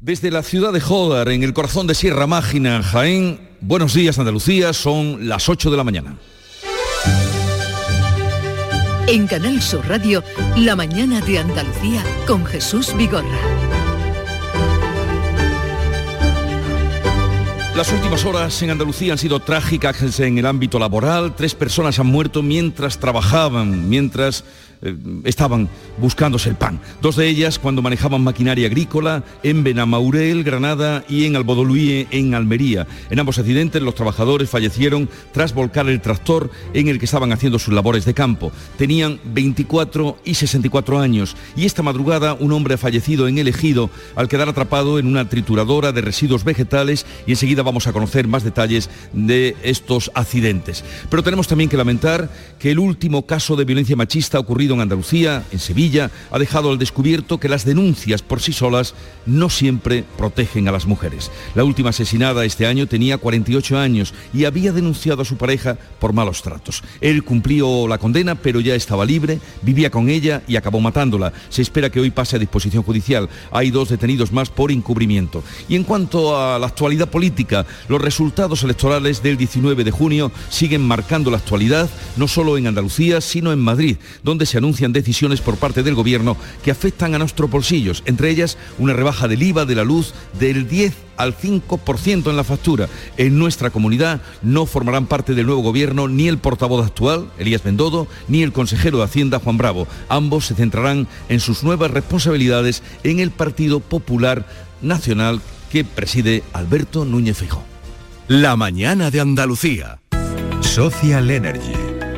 Desde la ciudad de Jodar, en el corazón de Sierra Mágina, Jaén, buenos días Andalucía, son las 8 de la mañana. En Canal Sur Radio, La mañana de Andalucía con Jesús Vigorra. Las últimas horas en Andalucía han sido trágicas en el ámbito laboral. Tres personas han muerto mientras trabajaban, mientras eh, estaban buscándose el pan. Dos de ellas cuando manejaban maquinaria agrícola en Benamaurel, Granada y en Albodoluye, en Almería. En ambos accidentes los trabajadores fallecieron tras volcar el tractor en el que estaban haciendo sus labores de campo. Tenían 24 y 64 años y esta madrugada un hombre ha fallecido en el ejido al quedar atrapado en una trituradora de residuos vegetales y enseguida vamos a conocer más detalles de estos accidentes. Pero tenemos también que lamentar que el último caso de violencia machista ocurrido en Andalucía, en Sevilla, ha dejado al descubierto que las denuncias por sí solas no siempre protegen a las mujeres. La última asesinada este año tenía 48 años y había denunciado a su pareja por malos tratos. Él cumplió la condena, pero ya estaba libre, vivía con ella y acabó matándola. Se espera que hoy pase a disposición judicial. Hay dos detenidos más por encubrimiento. Y en cuanto a la actualidad política, los resultados electorales del 19 de junio siguen marcando la actualidad, no solo en Andalucía, sino en Madrid, donde se anuncian decisiones por parte del Gobierno que afectan a nuestros bolsillos, entre ellas una rebaja del IVA de la luz del 10 al 5% en la factura. En nuestra comunidad no formarán parte del nuevo gobierno ni el portavoz actual, Elías Bendodo, ni el consejero de Hacienda, Juan Bravo. Ambos se centrarán en sus nuevas responsabilidades en el Partido Popular Nacional que preside Alberto Núñez Fijo. La mañana de Andalucía. Social Energy.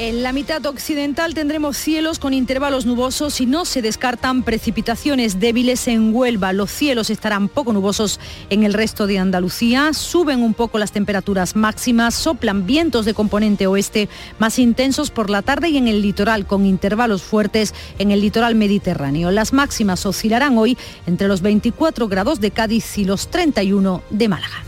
En la mitad occidental tendremos cielos con intervalos nubosos y no se descartan precipitaciones débiles en Huelva. Los cielos estarán poco nubosos en el resto de Andalucía. Suben un poco las temperaturas máximas, soplan vientos de componente oeste más intensos por la tarde y en el litoral con intervalos fuertes en el litoral mediterráneo. Las máximas oscilarán hoy entre los 24 grados de Cádiz y los 31 de Málaga.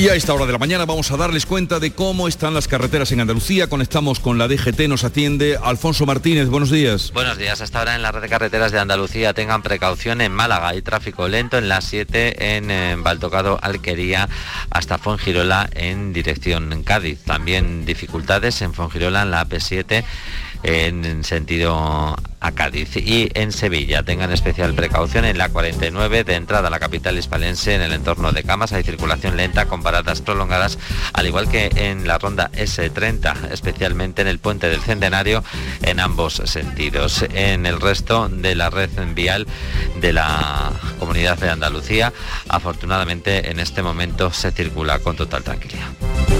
Y a esta hora de la mañana vamos a darles cuenta de cómo están las carreteras en Andalucía. Conectamos con la DGT, nos atiende Alfonso Martínez. Buenos días. Buenos días. Hasta ahora en la red de carreteras de Andalucía tengan precaución en Málaga. Hay tráfico lento en la 7 en, eh, Baltocado Alquería hasta Fongirola en dirección Cádiz. También dificultades en Fongirola en la AP7 en sentido a Cádiz y en Sevilla. Tengan especial precaución en la 49 de entrada a la capital hispalense en el entorno de Camas. Hay circulación lenta con paradas prolongadas, al igual que en la ronda S30, especialmente en el puente del Centenario en ambos sentidos. En el resto de la red vial de la comunidad de Andalucía, afortunadamente en este momento se circula con total tranquilidad.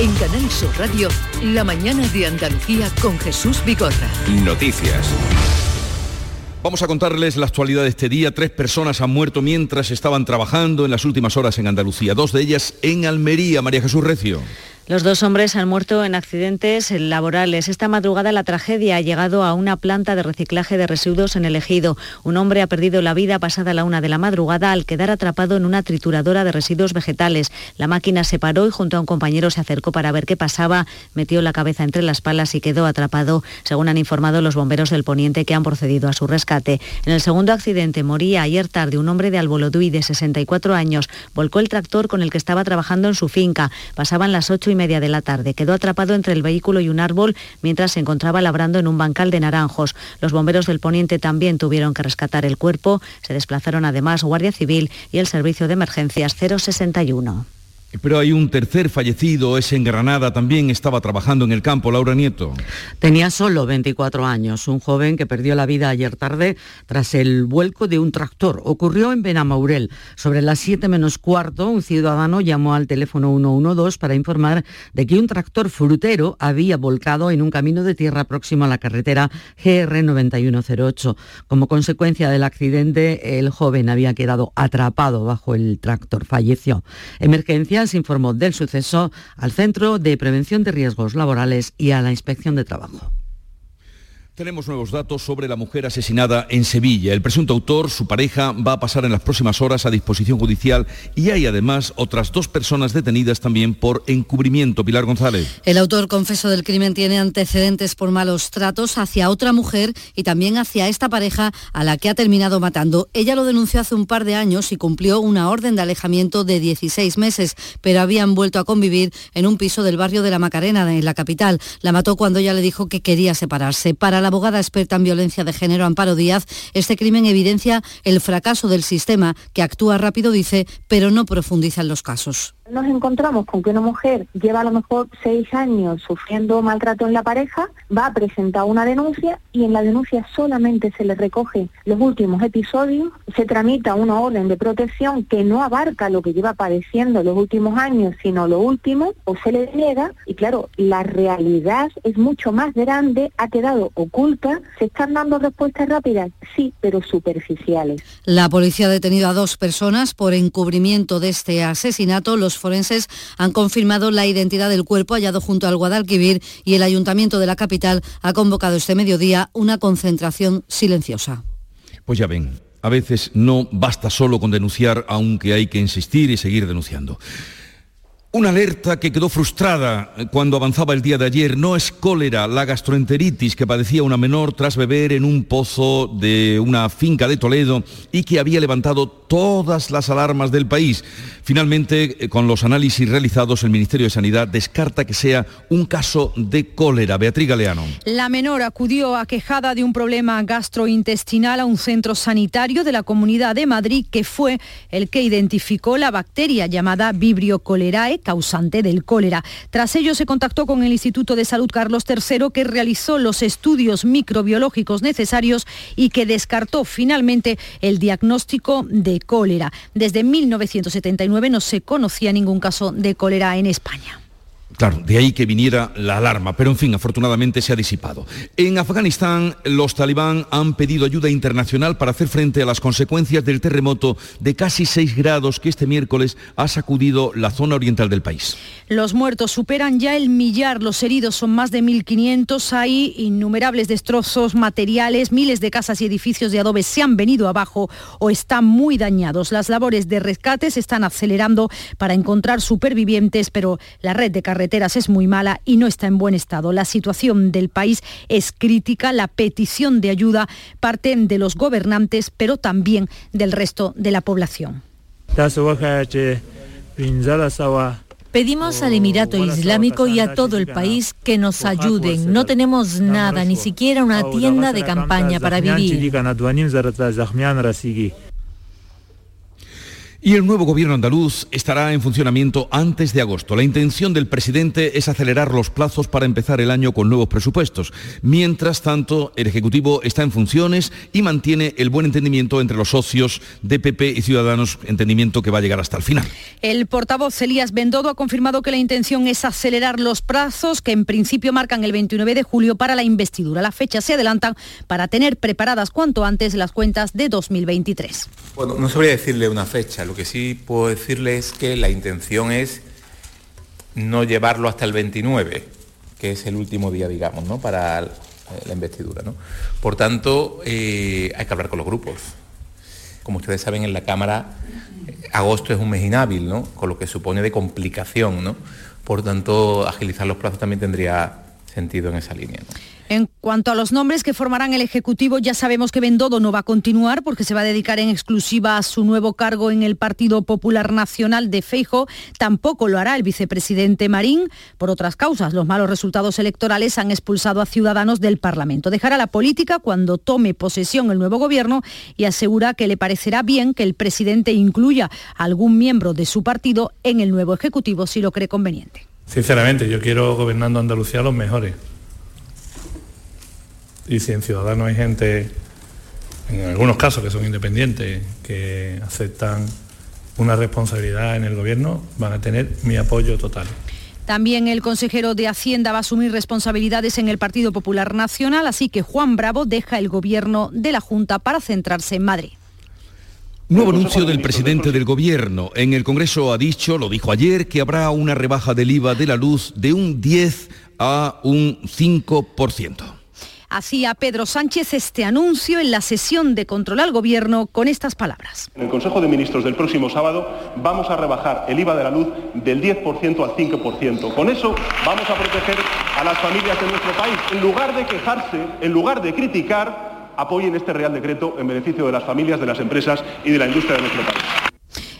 En Canal Sur Radio, La mañana de Andalucía con Jesús Vigorra. Noticias. Vamos a contarles la actualidad de este día. Tres personas han muerto mientras estaban trabajando en las últimas horas en Andalucía. Dos de ellas en Almería. María Jesús Recio. Los dos hombres han muerto en accidentes laborales. Esta madrugada la tragedia ha llegado a una planta de reciclaje de residuos en el ejido. Un hombre ha perdido la vida pasada la una de la madrugada al quedar atrapado en una trituradora de residuos vegetales. La máquina se paró y junto a un compañero se acercó para ver qué pasaba, metió la cabeza entre las palas y quedó atrapado, según han informado los bomberos del Poniente que han procedido a su rescate. En el segundo accidente moría ayer tarde un hombre de Alboloduy de 64 años. Volcó el tractor con el que estaba trabajando en su finca. Pasaban las ocho y media de la tarde. Quedó atrapado entre el vehículo y un árbol mientras se encontraba labrando en un bancal de naranjos. Los bomberos del Poniente también tuvieron que rescatar el cuerpo. Se desplazaron además Guardia Civil y el Servicio de Emergencias 061. Pero hay un tercer fallecido, es en Granada, también estaba trabajando en el campo, Laura Nieto. Tenía solo 24 años, un joven que perdió la vida ayer tarde tras el vuelco de un tractor. Ocurrió en Benamaurel. Sobre las 7 menos cuarto, un ciudadano llamó al teléfono 112 para informar de que un tractor frutero había volcado en un camino de tierra próximo a la carretera GR 9108. Como consecuencia del accidente, el joven había quedado atrapado bajo el tractor. Falleció. Emergencia se informó del suceso al Centro de Prevención de Riesgos Laborales y a la Inspección de Trabajo. Tenemos nuevos datos sobre la mujer asesinada en Sevilla. El presunto autor, su pareja, va a pasar en las próximas horas a disposición judicial y hay además otras dos personas detenidas también por encubrimiento. Pilar González. El autor confeso del crimen tiene antecedentes por malos tratos hacia otra mujer y también hacia esta pareja a la que ha terminado matando. Ella lo denunció hace un par de años y cumplió una orden de alejamiento de 16 meses, pero habían vuelto a convivir en un piso del barrio de la Macarena, en la capital. La mató cuando ella le dijo que quería separarse. Para la abogada experta en violencia de género Amparo Díaz, este crimen evidencia el fracaso del sistema que actúa rápido, dice, pero no profundiza en los casos nos encontramos con que una mujer lleva a lo mejor seis años sufriendo maltrato en la pareja, va a presentar una denuncia y en la denuncia solamente se le recoge los últimos episodios, se tramita una orden de protección que no abarca lo que lleva padeciendo los últimos años, sino lo último, o se le niega y claro, la realidad es mucho más grande, ha quedado oculta, se están dando respuestas rápidas, sí, pero superficiales. La policía ha detenido a dos personas por encubrimiento de este asesinato. Los forenses han confirmado la identidad del cuerpo hallado junto al Guadalquivir y el Ayuntamiento de la capital ha convocado este mediodía una concentración silenciosa. Pues ya ven, a veces no basta solo con denunciar, aunque hay que insistir y seguir denunciando. Una alerta que quedó frustrada cuando avanzaba el día de ayer no es cólera, la gastroenteritis que padecía una menor tras beber en un pozo de una finca de Toledo y que había levantado todas las alarmas del país. Finalmente, eh, con los análisis realizados, el Ministerio de Sanidad descarta que sea un caso de cólera. Beatriz Galeano. La menor acudió aquejada de un problema gastrointestinal a un centro sanitario de la Comunidad de Madrid que fue el que identificó la bacteria llamada Vibrio cholerae, causante del cólera. Tras ello se contactó con el Instituto de Salud Carlos III que realizó los estudios microbiológicos necesarios y que descartó finalmente el diagnóstico de cólera. Desde 1979 no se conocía ningún caso de cólera en España. Claro, de ahí que viniera la alarma, pero en fin, afortunadamente se ha disipado. En Afganistán, los talibán han pedido ayuda internacional para hacer frente a las consecuencias del terremoto de casi 6 grados que este miércoles ha sacudido la zona oriental del país. Los muertos superan ya el millar, los heridos son más de 1.500, hay innumerables destrozos materiales, miles de casas y edificios de adobe se han venido abajo o están muy dañados. Las labores de rescate se están acelerando para encontrar supervivientes, pero la red de carreteras es muy mala y no está en buen estado. La situación del país es crítica, la petición de ayuda parte de los gobernantes, pero también del resto de la población. Pedimos al Emirato Islámico y a todo el país que nos ayuden. No tenemos nada, ni siquiera una tienda de campaña para vivir. Y el nuevo gobierno andaluz estará en funcionamiento antes de agosto. La intención del presidente es acelerar los plazos para empezar el año con nuevos presupuestos. Mientras tanto, el Ejecutivo está en funciones y mantiene el buen entendimiento entre los socios de PP y Ciudadanos, entendimiento que va a llegar hasta el final. El portavoz Elías Bendodo ha confirmado que la intención es acelerar los plazos que en principio marcan el 29 de julio para la investidura. Las fechas se adelantan para tener preparadas cuanto antes las cuentas de 2023. Bueno, no sabría decirle una fecha lo que sí puedo decirle es que la intención es no llevarlo hasta el 29, que es el último día, digamos, ¿no? para la investidura. ¿no? Por tanto, eh, hay que hablar con los grupos. Como ustedes saben, en la Cámara, agosto es un mes inhábil, ¿no? con lo que supone de complicación. ¿no? Por tanto, agilizar los plazos también tendría sentido en esa línea. En cuanto a los nombres que formarán el Ejecutivo, ya sabemos que Bendodo no va a continuar porque se va a dedicar en exclusiva a su nuevo cargo en el Partido Popular Nacional de Feijo. Tampoco lo hará el vicepresidente Marín. Por otras causas, los malos resultados electorales han expulsado a ciudadanos del Parlamento. Dejará la política cuando tome posesión el nuevo gobierno y asegura que le parecerá bien que el presidente incluya a algún miembro de su partido en el nuevo Ejecutivo si lo cree conveniente. Sinceramente, yo quiero gobernando Andalucía los mejores y si en Ciudadanos hay gente, en algunos casos que son independientes, que aceptan una responsabilidad en el gobierno, van a tener mi apoyo total. También el consejero de Hacienda va a asumir responsabilidades en el Partido Popular Nacional, así que Juan Bravo deja el gobierno de la Junta para centrarse en Madrid. Nuevo anuncio del presidente del gobierno. En el Congreso ha dicho, lo dijo ayer, que habrá una rebaja del IVA de la luz de un 10 a un 5%. Hacía Pedro Sánchez este anuncio en la sesión de control al Gobierno con estas palabras. En el Consejo de Ministros del próximo sábado vamos a rebajar el IVA de la luz del 10% al 5%. Con eso vamos a proteger a las familias de nuestro país. En lugar de quejarse, en lugar de criticar, apoyen este Real Decreto en beneficio de las familias, de las empresas y de la industria de nuestro país.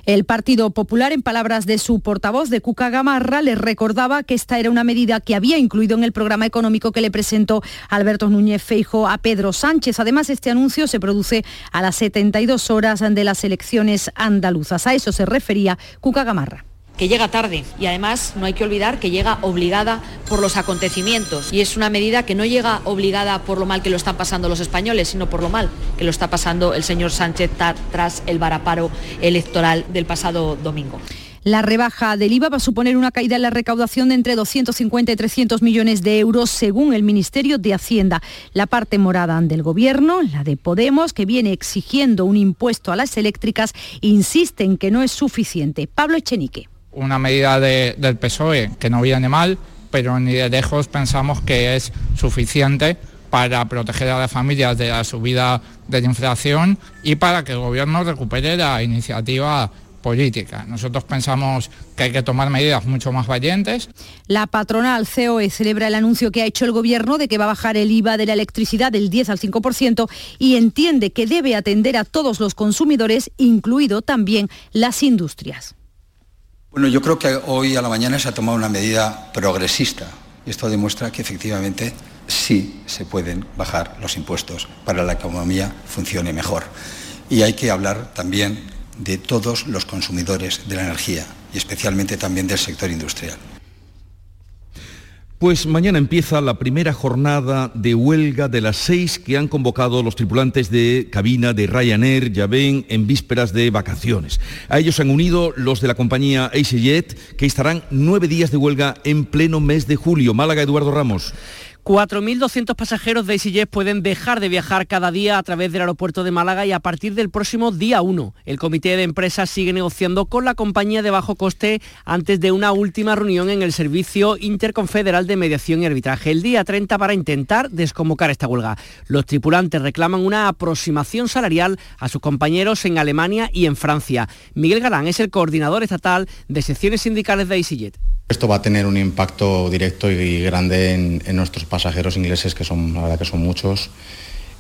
El Partido Popular, en palabras de su portavoz de Cuca Gamarra, les recordaba que esta era una medida que había incluido en el programa económico que le presentó Alberto Núñez Feijo a Pedro Sánchez. Además, este anuncio se produce a las 72 horas de las elecciones andaluzas. A eso se refería Cuca Gamarra que llega tarde y además no hay que olvidar que llega obligada por los acontecimientos y es una medida que no llega obligada por lo mal que lo están pasando los españoles, sino por lo mal que lo está pasando el señor Sánchez tras el varaparo electoral del pasado domingo. La rebaja del IVA va a suponer una caída en la recaudación de entre 250 y 300 millones de euros según el Ministerio de Hacienda. La parte morada del Gobierno, la de Podemos, que viene exigiendo un impuesto a las eléctricas, insiste en que no es suficiente. Pablo Echenique una medida del PSOE que no viene mal, pero ni de lejos pensamos que es suficiente para proteger a las familias de la subida de la inflación y para que el gobierno recupere la iniciativa política. Nosotros pensamos que hay que tomar medidas mucho más valientes. La patronal COE celebra el anuncio que ha hecho el gobierno de que va a bajar el IVA de la electricidad del 10 al 5% y entiende que debe atender a todos los consumidores, incluido también las industrias. Bueno, yo creo que hoy a la mañana se ha tomado una medida progresista y esto demuestra que efectivamente sí se pueden bajar los impuestos para que la economía funcione mejor. Y hay que hablar también de todos los consumidores de la energía y especialmente también del sector industrial. Pues mañana empieza la primera jornada de huelga de las seis que han convocado los tripulantes de cabina de Ryanair, ya ven, en vísperas de vacaciones. A ellos se han unido los de la compañía EasyJet, que estarán nueve días de huelga en pleno mes de julio. Málaga, Eduardo Ramos. 4.200 pasajeros de EasyJet pueden dejar de viajar cada día a través del aeropuerto de Málaga y a partir del próximo día 1. El comité de empresas sigue negociando con la compañía de bajo coste antes de una última reunión en el Servicio Interconfederal de Mediación y Arbitraje el día 30 para intentar desconvocar esta huelga. Los tripulantes reclaman una aproximación salarial a sus compañeros en Alemania y en Francia. Miguel Galán es el coordinador estatal de secciones sindicales de EasyJet. Esto va a tener un impacto directo y grande en, nuestros pasajeros ingleses, que son, la verdad que son muchos.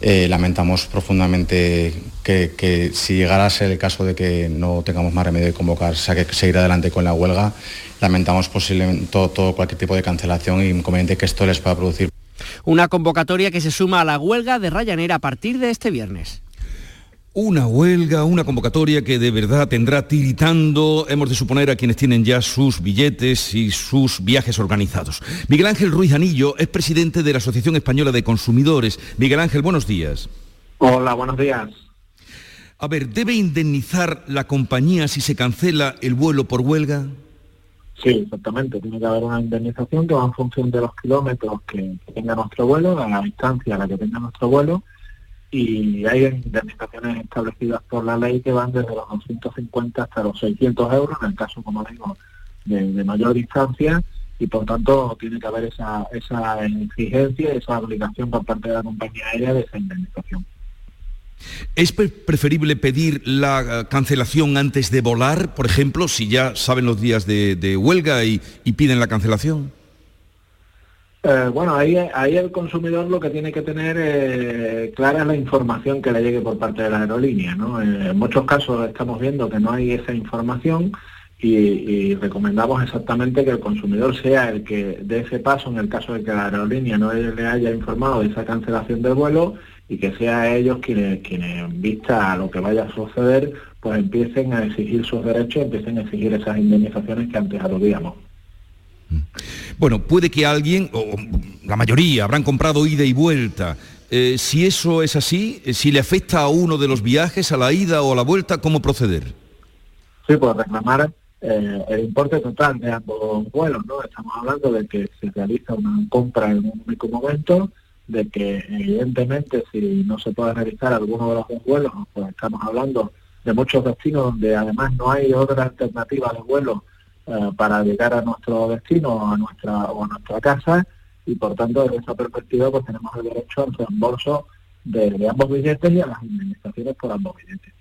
Eh, lamentamos profundamente que, si llegara a ser el caso de que no tengamos más remedio de convocar, sea que seguir adelante con la huelga, lamentamos posiblemente todo, cualquier tipo de cancelación y inconveniente que esto les pueda producir. Una convocatoria que se suma a la huelga de Ryanair a partir de este viernes. Una huelga, una convocatoria que de verdad tendrá tiritando, hemos de suponer, a quienes tienen ya sus billetes y sus viajes organizados. Miguel Ángel Ruiz Anillo es presidente de la Asociación Española de Consumidores. Miguel Ángel, buenos días. Hola, buenos días. A ver, ¿debe indemnizar la compañía si se cancela el vuelo por huelga? Sí, exactamente. Tiene que haber una indemnización que va en función de los kilómetros que tenga nuestro vuelo, de la distancia a la que tenga nuestro vuelo y hay indemnizaciones establecidas por la ley que van desde los 250 hasta los 600 euros, en el caso, como digo, de, mayor distancia, y por tanto tiene que haber esa, esa exigencia, esa obligación por parte de la compañía aérea de esa indemnización. ¿Es preferible pedir la eh, cancelación antes de volar, por ejemplo, si ya saben los días de, huelga y piden la cancelación? Eh, bueno, ahí, ahí el consumidor lo que tiene que tener eh, clara es la información que le llegue por parte de la aerolínea. ¿no? Eh, en muchos casos estamos viendo que no hay esa información y, recomendamos exactamente que el consumidor sea el que dé ese paso en el caso de que la aerolínea no le haya informado de esa cancelación del vuelo y que sea ellos quienes, quienes vista a lo que vaya a suceder, pues empiecen a exigir sus derechos, empiecen a exigir esas indemnizaciones que antes aludíamos. Bueno, puede que alguien, o la mayoría, habrán comprado ida y vuelta. Eh, si eso es así, eh, si le afecta a uno de los viajes, a la ida o a la vuelta, ¿cómo proceder? Sí, pues reclamar eh, el importe total de ambos vuelos, ¿no? Estamos hablando de que se realiza una compra en un único momento, de que evidentemente si no se puede realizar alguno de los dos vuelos, pues estamos hablando de muchos destinos donde además no hay otra alternativa de vuelo eh, para llegar a nuestro destino a nuestra, o a nuestra casa y por tanto desde esa perspectiva pues tenemos el derecho al reembolso de, ambos billetes y a las indemnizaciones por ambos billetes.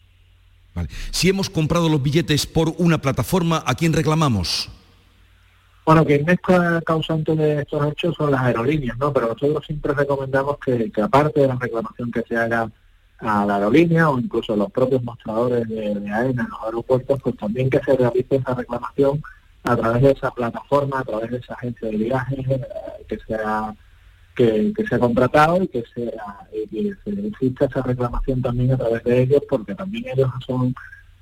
Si hemos comprado los billetes por una plataforma, ¿a quién reclamamos? Bueno, quien es causante de estos hechos son las aerolíneas, ¿no? Pero nosotros siempre recomendamos que, aparte de la reclamación que se haga a la aerolínea o incluso los propios mostradores de, de AENA en los aeropuertos, pues también que se realice esa reclamación a través de esa plataforma, a través de esa agencia de viajes eh, que sea que, se ha contratado y que, sea, y se exista esa reclamación también a través de ellos, porque también ellos son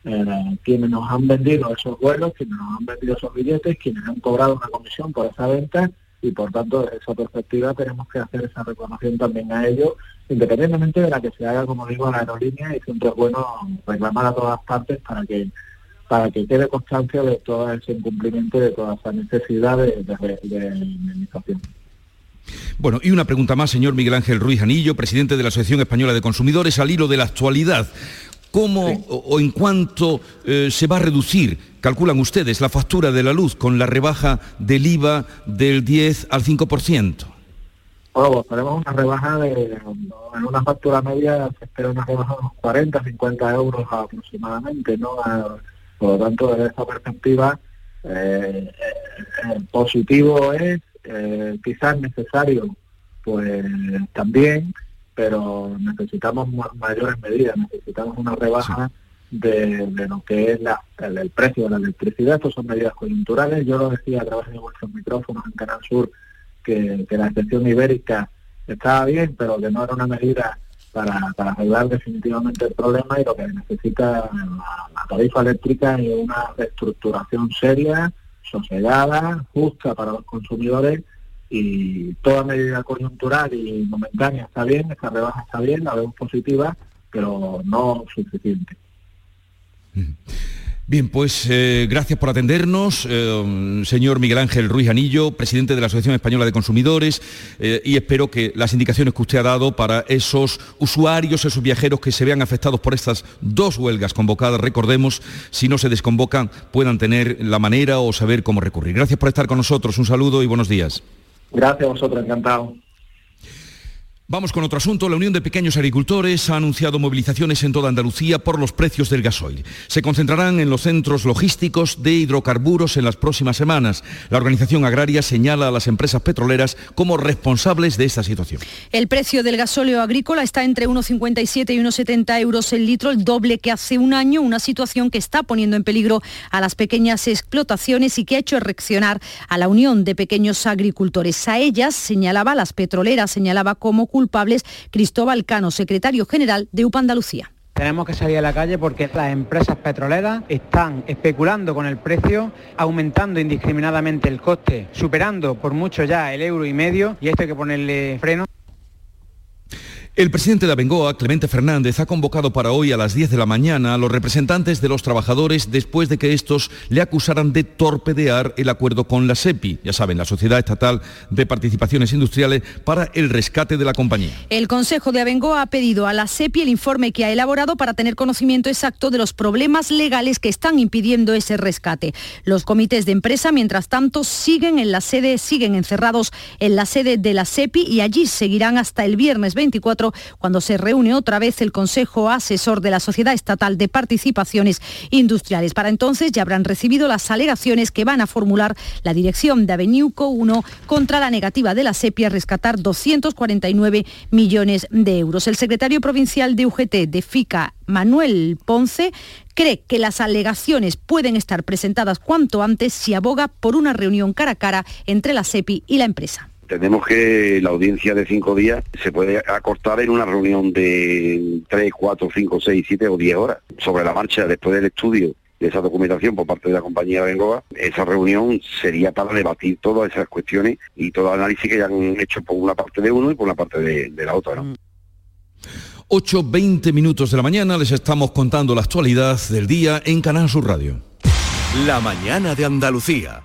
eh, quienes nos han vendido esos vuelos, quienes nos han vendido esos billetes, quienes han cobrado una comisión por esa venta y por tanto desde esa perspectiva tenemos que hacer esa reclamación también a ellos, independientemente de la que se haga, como digo, a la aerolínea y siempre es bueno reclamar a todas partes para que para que quede constancia de todo ese incumplimiento y de toda esa necesidad de, indemnización. Bueno, y una pregunta más, señor Miguel Ángel Ruiz Anillo, presidente de la Asociación Española de Consumidores, al hilo de la actualidad. ¿Cómo o, en cuánto eh, se va a reducir, calculan ustedes, la factura de la luz con la rebaja del IVA del 10 al 5%? Bueno, pues tenemos una rebaja de, en una factura media se espera una rebaja de unos 40, 50 euros aproximadamente, ¿no? Por lo tanto, desde esta perspectiva, eh, eh, positivo es, eh, quizás necesario, pues también, pero necesitamos mayores medidas, necesitamos una rebaja de, lo que es el, precio de la electricidad. Estas son medidas coyunturales. Yo lo decía a través de vuestros micrófonos en Canal Sur que, que la excepción ibérica estaba bien, pero que no era una medida para, para arreglar definitivamente el problema y lo que necesita la, tarifa eléctrica es una reestructuración seria, sosegada, justa para los consumidores y toda medida coyuntural y momentánea está bien, esta rebaja está bien, la vemos positiva, pero no suficiente. Bien, pues eh, gracias por atendernos, eh, señor Miguel Ángel Ruiz Anillo, presidente de la Asociación Española de Consumidores, eh, y espero que las indicaciones que usted ha dado para esos usuarios, esos viajeros que se vean afectados por estas dos huelgas convocadas, recordemos, si no se desconvocan, puedan tener la manera o saber cómo recurrir. Gracias por estar con nosotros, un saludo y buenos días. Gracias a vosotros, encantado. Vamos con otro asunto. La Unión de Pequeños Agricultores ha anunciado movilizaciones en toda Andalucía por los precios del gasoil. Se concentrarán en los centros logísticos de hidrocarburos en las próximas semanas. La organización agraria señala a las empresas petroleras como responsables de esta situación. El precio del gasóleo agrícola está entre 1,57 y 1,70 euros el litro, el doble que hace un año, una situación que está poniendo en peligro a las pequeñas explotaciones y que ha hecho reaccionar a la Unión de Pequeños Agricultores. A ellas señalaba, las petroleras señalaba como culpables Cristóbal Cano, secretario general de UPA Andalucía. Tenemos que salir a la calle porque las empresas petroleras están especulando con el precio, aumentando indiscriminadamente el coste, superando por mucho ya el euro y medio y esto hay que ponerle freno. El presidente de Abengoa, Clemente Fernández, ha convocado para hoy a las 10 de la mañana a los representantes de los trabajadores después de que estos le acusaran de torpedear el acuerdo con la SEPI, ya saben, la Sociedad Estatal de Participaciones Industriales, para el rescate de la compañía. El Consejo de Abengoa ha pedido a la SEPI el informe que ha elaborado para tener conocimiento exacto de los problemas legales que están impidiendo ese rescate. Los comités de empresa, mientras tanto, siguen en la sede, siguen encerrados en la sede de la SEPI y allí seguirán hasta el viernes 24 24, cuando se reúne otra vez el Consejo Asesor de la Sociedad Estatal de Participaciones Industriales. Para entonces ya habrán recibido las alegaciones que van a formular la dirección de Aveniuco 1 contra la negativa de la SEPI a rescatar 249 millones de euros. El secretario provincial de UGT de FICA, Manuel Ponce, cree que las alegaciones pueden estar presentadas cuanto antes si aboga por una reunión cara a cara entre la SEPI y la empresa. Tenemos que la audiencia de cinco días se puede acortar en una reunión de tres, cuatro, cinco, seis, siete o diez horas. Sobre la marcha, después del estudio de esa documentación por parte de la compañía Bengoa, esa reunión sería para debatir todas esas cuestiones y todo el análisis que ya han hecho por una parte de uno y por una parte de, de la otra. ¿no? 8.20 minutos de la mañana les estamos contando la actualidad del día en Canal Sur Radio. La mañana de Andalucía.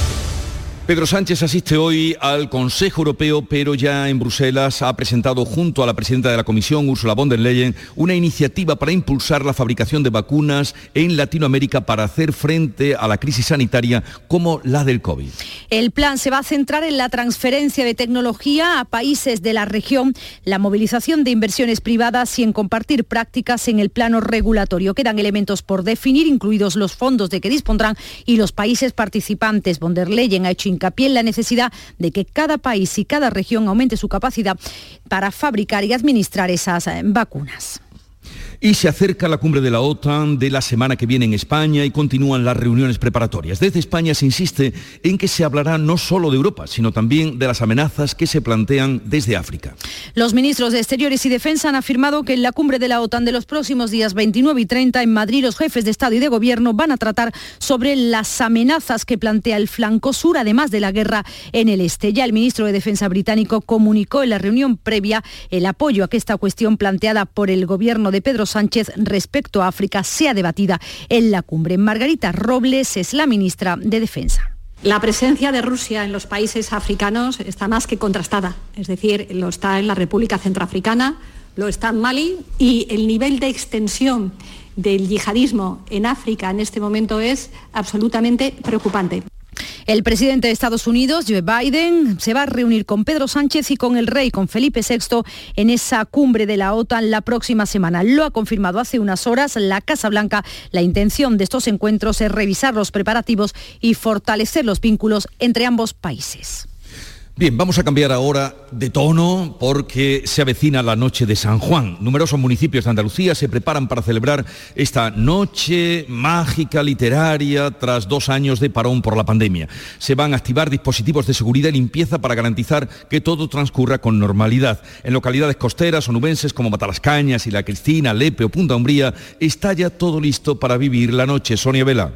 Pedro Sánchez asiste hoy al Consejo Europeo, pero ya en Bruselas ha presentado junto a la presidenta de la Comisión, Ursula von der Leyen, una iniciativa para impulsar la fabricación de vacunas en Latinoamérica para hacer frente a la crisis sanitaria como la del COVID. El plan se va a centrar en la transferencia de tecnología a países de la región, la movilización de inversiones privadas y en compartir prácticas en el plano regulatorio. Quedan elementos por definir, incluidos los fondos de que dispondrán y los países participantes. Von der Leyen ha hecho hincapié en la necesidad de que cada país y cada región aumente su capacidad para fabricar y administrar esas eh, vacunas. Y se acerca la cumbre de la OTAN de la semana que viene en España y continúan las reuniones preparatorias. Desde España se insiste en que se hablará no solo de Europa, sino también de las amenazas que se plantean desde África. Los ministros de Exteriores y Defensa han afirmado que en la cumbre de la OTAN de los próximos días 29 y 30 en Madrid los jefes de Estado y de Gobierno van a tratar sobre las amenazas que plantea el flanco sur, además de la guerra en el este. Ya el ministro de Defensa británico comunicó en la reunión previa el apoyo a que esta cuestión planteada por el gobierno de Pedro Sánchez respecto a África sea debatida en la cumbre. Margarita Robles es la ministra de Defensa. La presencia de Rusia en los países africanos está más que contrastada, es decir, lo está en la República Centroafricana, lo está en Mali y el nivel de extensión del yihadismo en África en este momento es absolutamente preocupante. El presidente de Estados Unidos, Joe Biden, se va a reunir con Pedro Sánchez y con el rey, con Felipe VI, en esa cumbre de la OTAN la próxima semana. Lo ha confirmado hace unas horas la Casa Blanca. La intención de estos encuentros es revisar los preparativos y fortalecer los vínculos entre ambos países. Bien, vamos a cambiar ahora de tono porque se avecina la noche de San Juan. Numerosos municipios de Andalucía se preparan para celebrar esta noche mágica literaria tras dos años de parón por la pandemia. Se van a activar dispositivos de seguridad y limpieza para garantizar que todo transcurra con normalidad. En localidades costeras o nubenses como Matalascañas y La Cristina, Lepe o Punta Umbría está ya todo listo para vivir la noche. Sonia Vela.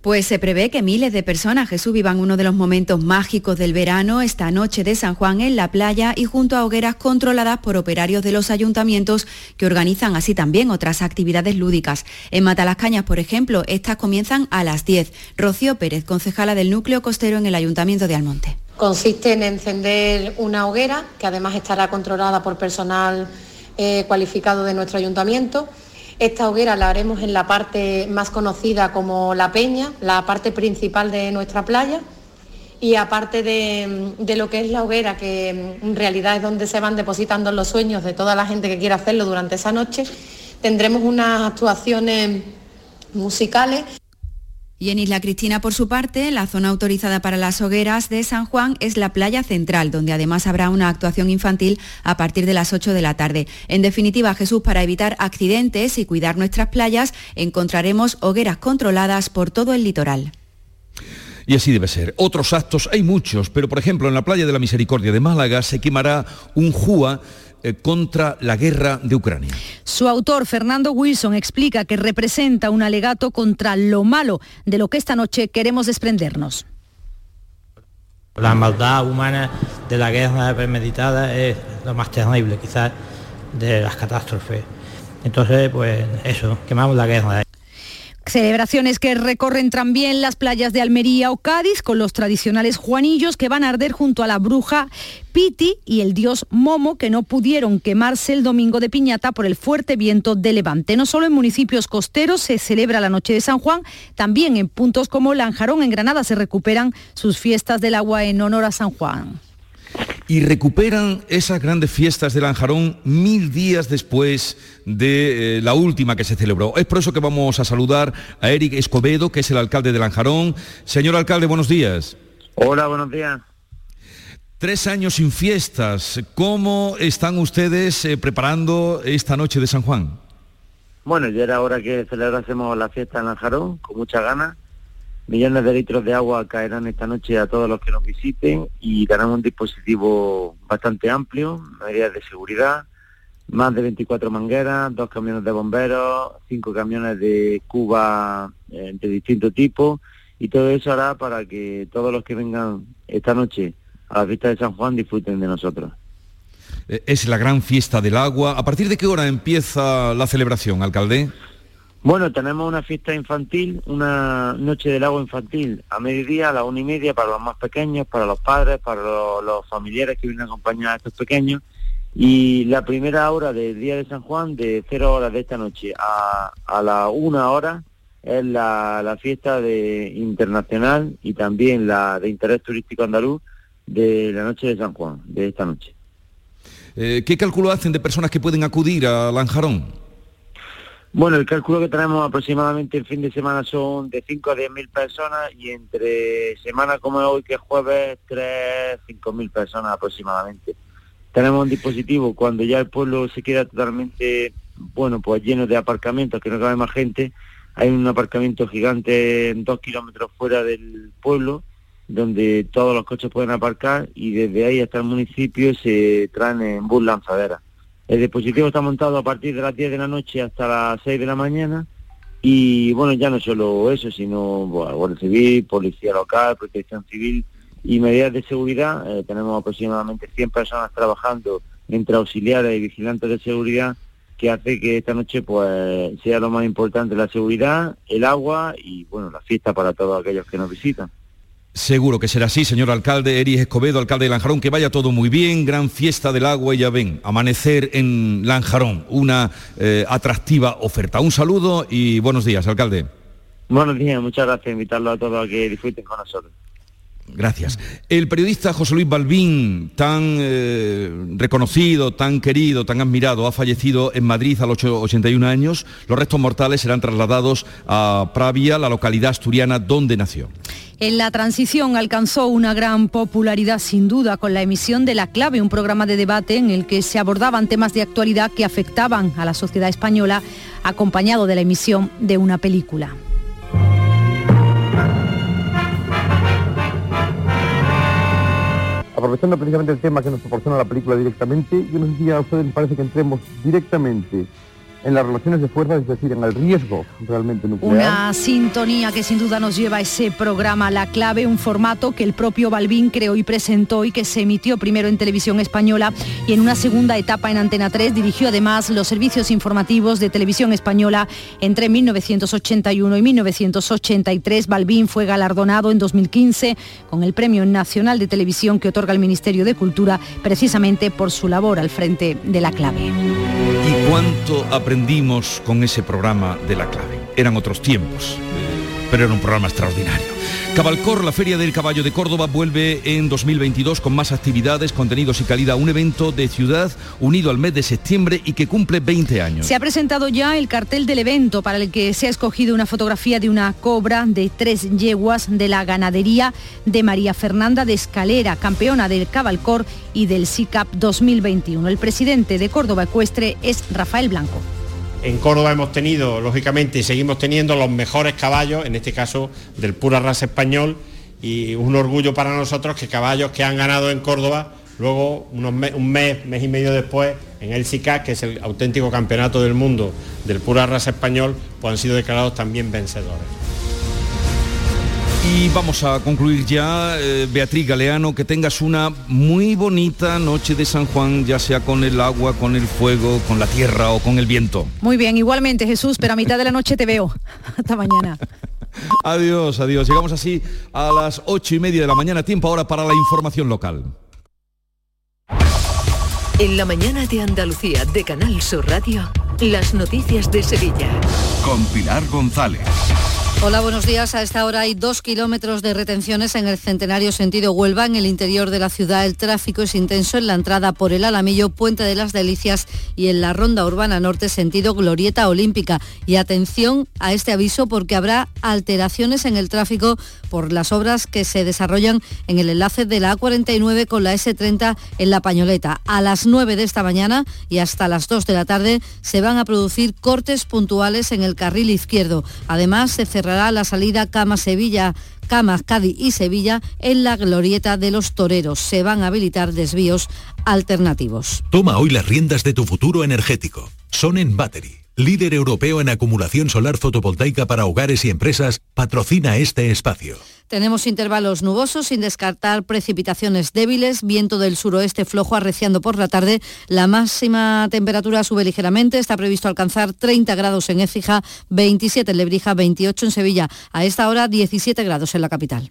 Pues se prevé que miles de personas, Jesús, vivan uno de los momentos mágicos del verano esta noche de San Juan en la playa y junto a hogueras controladas por operarios de los ayuntamientos que organizan así también otras actividades lúdicas. En Matalascañas, por ejemplo, estas comienzan a las 10. Rocío Pérez, concejala del núcleo costero en el Ayuntamiento de Almonte. Consiste en encender una hoguera que además estará controlada por personal eh, cualificado de nuestro ayuntamiento esta hoguera la haremos en la parte más conocida como La Peña, la parte principal de nuestra playa. Y aparte de, lo que es la hoguera, que en realidad es donde se van depositando los sueños de toda la gente que quiera hacerlo durante esa noche, tendremos unas actuaciones musicales y en Isla Cristina, por su parte, la zona autorizada para las hogueras de San Juan es la playa central, donde además habrá una actuación infantil a partir de las 8 de la tarde. En definitiva, Jesús, para evitar accidentes y cuidar nuestras playas, encontraremos hogueras controladas por todo el litoral. Y así debe ser. Otros actos hay muchos, pero por ejemplo en la playa de la Misericordia de Málaga se quemará un JUA eh, contra la guerra de Ucrania. Su autor, Fernando Wilson, explica que representa un alegato contra lo malo de lo que esta noche queremos desprendernos. La maldad humana de la guerra premeditada es lo más terrible quizás de las catástrofes. Entonces, pues eso, quemamos la guerra. Celebraciones que recorren también las playas de Almería o Cádiz con los tradicionales juanillos que van a arder junto a la bruja Piti y el dios Momo que no pudieron quemarse el domingo de piñata por el fuerte viento de levante. No solo en municipios costeros se celebra la noche de San Juan, también en puntos como Lanjarón en Granada se recuperan sus fiestas del agua en honor a San Juan y recuperan esas grandes fiestas de Lanjarón mil días después de eh, la última que se celebró. Es por eso que vamos a saludar a Eric Escobedo, que es el alcalde de Lanjarón. Señor alcalde, buenos días. Hola, buenos días. Tres años sin fiestas. ¿Cómo están ustedes eh, preparando esta noche de San Juan? Bueno, ya era hora que celebrásemos la fiesta en Lanjarón, con mucha ganas millones de litros de agua caerán esta noche a todos los que nos visiten y darán un dispositivo bastante amplio, medidas de seguridad, más de 24 mangueras, dos camiones de bomberos, cinco camiones de Cuba eh, de distinto tipo y todo eso hará para que todos los que vengan esta noche a la fiesta de San Juan disfruten de nosotros. Eh, es la gran fiesta del agua. ¿A partir de qué hora empieza la celebración, alcalde? Bueno, tenemos una fiesta infantil, una noche del agua infantil a mediodía, a la una y media para los más pequeños, para los padres, para los, familiares que vienen a acompañar a estos pequeños. Y la primera hora del día de San Juan, de cero horas de esta noche a, a la una hora, es la, fiesta de internacional y también la de interés turístico andaluz de la noche de San Juan, de esta noche. Eh, ¿Qué cálculo hacen de personas que pueden acudir a Lanjarón? Bueno, el cálculo que tenemos aproximadamente el fin de semana son de 5 a 10 mil personas y entre semana como hoy, que es jueves, 3, 5 mil personas aproximadamente. Tenemos un dispositivo cuando ya el pueblo se queda totalmente, bueno, pues lleno de aparcamientos, que no cabe más gente. Hay un aparcamiento gigante en dos kilómetros fuera del pueblo, donde todos los coches pueden aparcar y desde ahí hasta el municipio se traen en bus lanzadera. El dispositivo está montado a partir de las 10 de la noche hasta las 6 de la mañana y bueno, ya no solo eso, sino Guardia Civil, Policía Local, Protección Civil y medidas de seguridad. Eh, tenemos aproximadamente 100 personas trabajando entre auxiliares y vigilantes de seguridad que hace que esta noche pues sea lo más importante la seguridad, el agua y bueno, la fiesta para todos aquellos que nos visitan. Seguro que será así, señor alcalde, Eris Escobedo, alcalde de Lanjarón, que vaya todo muy bien, gran fiesta del agua y ya ven, amanecer en Lanjarón, una eh, atractiva oferta. Un saludo y buenos días, alcalde. Buenos días, muchas gracias, invitarlo a todos a que disfruten con nosotros. Gracias. El periodista José Luis Balbín, tan eh, reconocido, tan querido, tan admirado, ha fallecido en Madrid a los 81 años. Los restos mortales serán trasladados a Pravia, la localidad asturiana donde nació. En la transición alcanzó una gran popularidad sin duda con la emisión de La Clave, un programa de debate en el que se abordaban temas de actualidad que afectaban a la sociedad española, acompañado de la emisión de una película. Aprovechando precisamente el tema que nos proporciona la película directamente, yo no sé si a ustedes les parece que entremos directamente en las relaciones de fuerza, es decir, en el riesgo realmente nuclear. Una sintonía que sin duda nos lleva a ese programa La Clave, un formato que el propio Balbín creó y presentó y que se emitió primero en televisión española y en una segunda etapa en Antena 3 dirigió además los servicios informativos de televisión española entre 1981 y 1983. Balbín fue galardonado en 2015 con el Premio Nacional de Televisión que otorga el Ministerio de Cultura precisamente por su labor al frente de La Clave. ¿Y cuánto aprendimos con ese programa de la clave? Eran otros tiempos, pero era un programa extraordinario. Cabalcor, la Feria del Caballo de Córdoba, vuelve en 2022 con más actividades, contenidos y calidad. Un evento de ciudad unido al mes de septiembre y que cumple 20 años. Se ha presentado ya el cartel del evento para el que se ha escogido una fotografía de una cobra de tres yeguas de la ganadería de María Fernanda de Escalera, campeona del Cabalcor y del SICAP 2021. El presidente de Córdoba Ecuestre es Rafael Blanco. En Córdoba hemos tenido, lógicamente, y seguimos teniendo los mejores caballos, en este caso del pura raza español, y un orgullo para nosotros que caballos que han ganado en Córdoba, luego un mes, mes y medio después, en el SICA, que es el auténtico campeonato del mundo del pura raza español, pues han sido declarados también vencedores. Y vamos a concluir ya, eh, Beatriz Galeano, que tengas una muy bonita noche de San Juan, ya sea con el agua, con el fuego, con la tierra o con el viento. Muy bien, igualmente Jesús, pero a mitad de la noche te veo. Hasta mañana. adiós, adiós. Llegamos así a las ocho y media de la mañana, tiempo ahora para la información local. En la mañana de Andalucía de Canal Sur Radio, las noticias de Sevilla. Con Pilar González. Hola, buenos días. A esta hora hay dos kilómetros de retenciones en el centenario sentido Huelva. En el interior de la ciudad el tráfico es intenso en la entrada por el Alamillo, Puente de las Delicias y en la ronda urbana norte sentido Glorieta Olímpica. Y atención a este aviso porque habrá alteraciones en el tráfico por las obras que se desarrollan en el enlace de la A49 con la S30 en La Pañoleta. A las 9 de esta mañana y hasta las 2 de la tarde se van a producir cortes puntuales en el carril izquierdo. Además, se cerrará la salida Cama-Sevilla. Camas, Cádiz y Sevilla en la glorieta de los toreros. Se van a habilitar desvíos alternativos. Toma hoy las riendas de tu futuro energético. Son en Battery. Líder europeo en acumulación solar fotovoltaica para hogares y empresas, patrocina este espacio. Tenemos intervalos nubosos sin descartar precipitaciones débiles, viento del suroeste flojo arreciando por la tarde. La máxima temperatura sube ligeramente, está previsto alcanzar 30 grados en Écija, 27 en Lebrija, 28 en Sevilla. A esta hora 17 grados en la capital.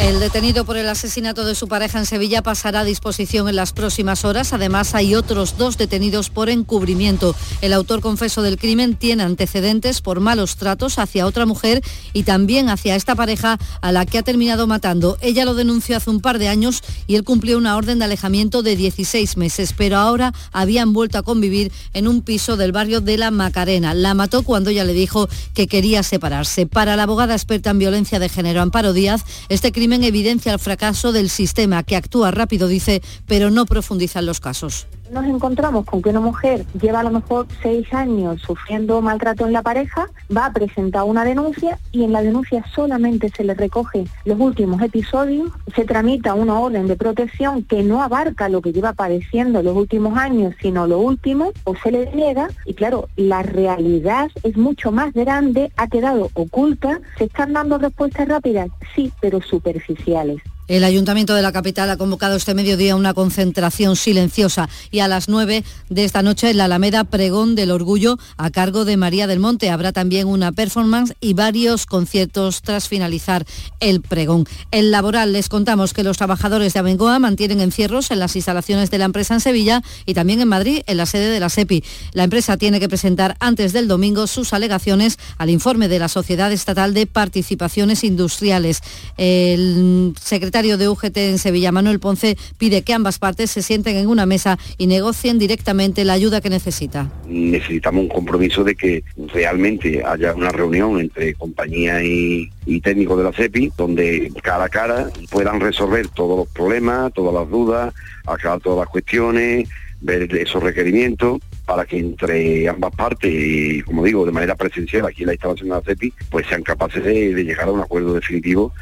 el detenido por el asesinato de su pareja en Sevilla pasará a disposición en las próximas horas. Además, hay otros dos detenidos por encubrimiento. El autor confeso del crimen tiene antecedentes por malos tratos hacia otra mujer y también hacia esta pareja a la que ha terminado matando. Ella lo denunció hace un par de años y él cumplió una orden de alejamiento de 16 meses, pero ahora habían vuelto a convivir en un piso del barrio de La Macarena. La mató cuando ella le dijo que quería separarse. Para la abogada experta en violencia de género Amparo Díaz, este crimen crimen evidencia el fracaso del sistema que actúa rápido, dice, pero no profundiza en los casos nos encontramos con que una mujer lleva a lo mejor seis años sufriendo maltrato en la pareja, va a presentar una denuncia y en la denuncia solamente se le recoge los últimos episodios, se tramita una orden de protección que no abarca lo que lleva padeciendo los últimos años, sino lo último, o se le niega y claro, la realidad es mucho más grande, ha quedado oculta, se están dando respuestas rápidas, sí, pero superficiales. El Ayuntamiento de la capital ha convocado este mediodía una concentración silenciosa y a las 9 de esta noche en la Alameda Pregón del Orgullo a cargo de María del Monte. Habrá también una performance y varios conciertos tras finalizar el pregón. En laboral les contamos que los trabajadores de Abengoa mantienen encierros en las instalaciones de la empresa en Sevilla y también en Madrid en la sede de la SEPI. La empresa tiene que presentar antes del domingo sus alegaciones al informe de la Sociedad Estatal de Participaciones Industriales. El secretario secretario de UGT en Sevilla, Manuel Ponce, pide que ambas partes se sienten en una mesa y negocien directamente la ayuda que necesita. Necesitamos un compromiso de que realmente haya una reunión entre compañía y, técnicos de la CEPI, donde cara a cara puedan resolver todos los problemas, todas las dudas, aclarar todas las cuestiones, ver esos requerimientos para que entre ambas partes, y como digo, de manera presencial aquí en la instalación de la CEPI, pues sean capaces de llegar a un acuerdo definitivo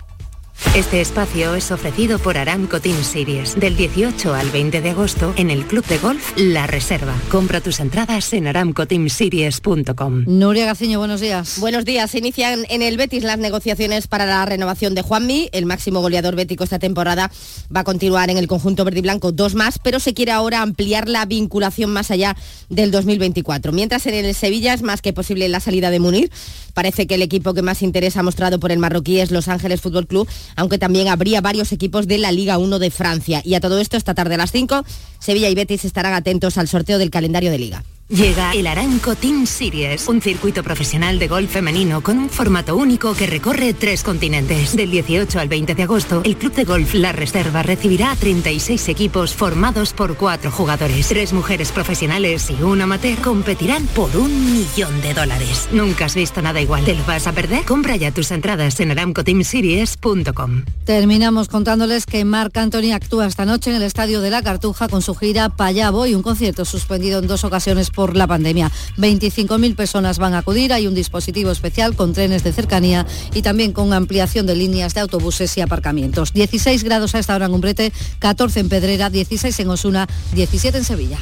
este espacio es ofrecido por Aramco Team Series del 18 al 20 de agosto en el Club de Golf La Reserva. Compra tus entradas en aramcoteamseries.com. Nuria Gaciño, buenos días. Buenos días. Se inician en el Betis las negociaciones para la renovación de Juanmi. El máximo goleador bético esta temporada va a continuar en el conjunto verde y blanco dos más, pero se quiere ahora ampliar la vinculación más allá del 2024. Mientras en el Sevilla es más que posible la salida de Munir. Parece que el equipo que más interés ha mostrado por el marroquí es Los Ángeles Fútbol Club aunque también habría varios equipos de la Liga 1 de Francia. Y a todo esto, esta tarde a las 5, Sevilla y Betis estarán atentos al sorteo del calendario de Liga. Llega el Aranco Team Series, un circuito profesional de golf femenino con un formato único que recorre tres continentes. Del 18 al 20 de agosto, el Club de Golf La Reserva recibirá a 36 equipos formados por cuatro jugadores. Tres mujeres profesionales y un amateur competirán por un millón de dólares. Nunca has visto nada igual. ¿Te lo vas a perder? Compra ya tus entradas en aramcoteamseries.com. Terminamos contándoles que Marc Anthony actúa esta noche en el Estadio de la Cartuja con su gira Payabo y un concierto suspendido en dos ocasiones por por la pandemia. 25.000 personas van a acudir, hay un dispositivo especial con trenes de cercanía y también con ampliación de líneas de autobuses y aparcamientos. 16 grados a esta hora en Umbrete, 14 en Pedrera, 16 en Osuna, 17 en Sevilla.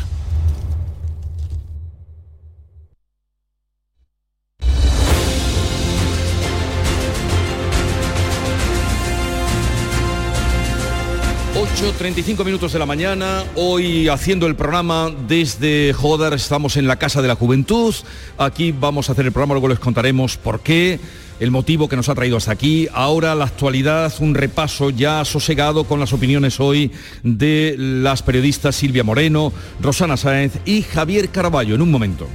35 minutos de la mañana, hoy haciendo el programa desde Joder, estamos en la Casa de la Juventud, aquí vamos a hacer el programa, luego les contaremos por qué, el motivo que nos ha traído hasta aquí, ahora la actualidad, un repaso ya sosegado con las opiniones hoy de las periodistas Silvia Moreno, Rosana Sáenz y Javier Caraballo, en un momento.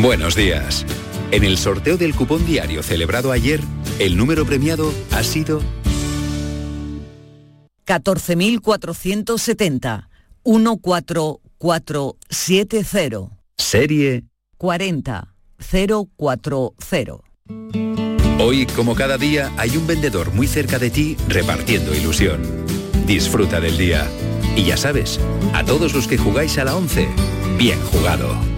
Buenos días. En el sorteo del cupón diario celebrado ayer, el número premiado ha sido 14.470. 14470. Serie 40040. Hoy, como cada día, hay un vendedor muy cerca de ti repartiendo ilusión. Disfruta del día. Y ya sabes, a todos los que jugáis a la 11, bien jugado.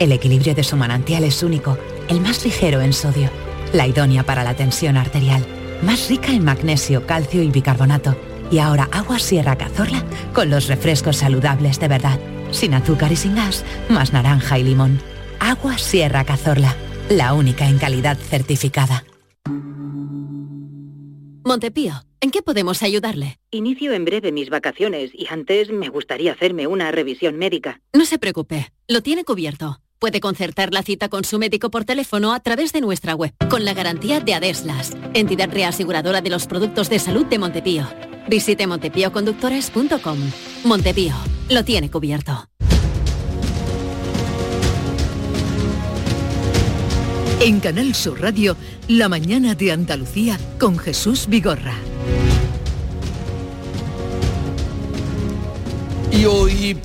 El equilibrio de su manantial es único, el más ligero en sodio, la idónea para la tensión arterial, más rica en magnesio, calcio y bicarbonato. Y ahora agua Sierra Cazorla con los refrescos saludables de verdad, sin azúcar y sin gas, más naranja y limón. Agua Sierra Cazorla, la única en calidad certificada. Montepío, ¿en qué podemos ayudarle? Inicio en breve mis vacaciones y antes me gustaría hacerme una revisión médica. No se preocupe, lo tiene cubierto. Puede concertar la cita con su médico por teléfono a través de nuestra web, con la garantía de Adeslas, entidad reaseguradora de los productos de salud de Montepío. Visite montepíoconductores.com. Montepío, lo tiene cubierto. En Canal Sur Radio, La mañana de Andalucía con Jesús Vigorra. Y hoy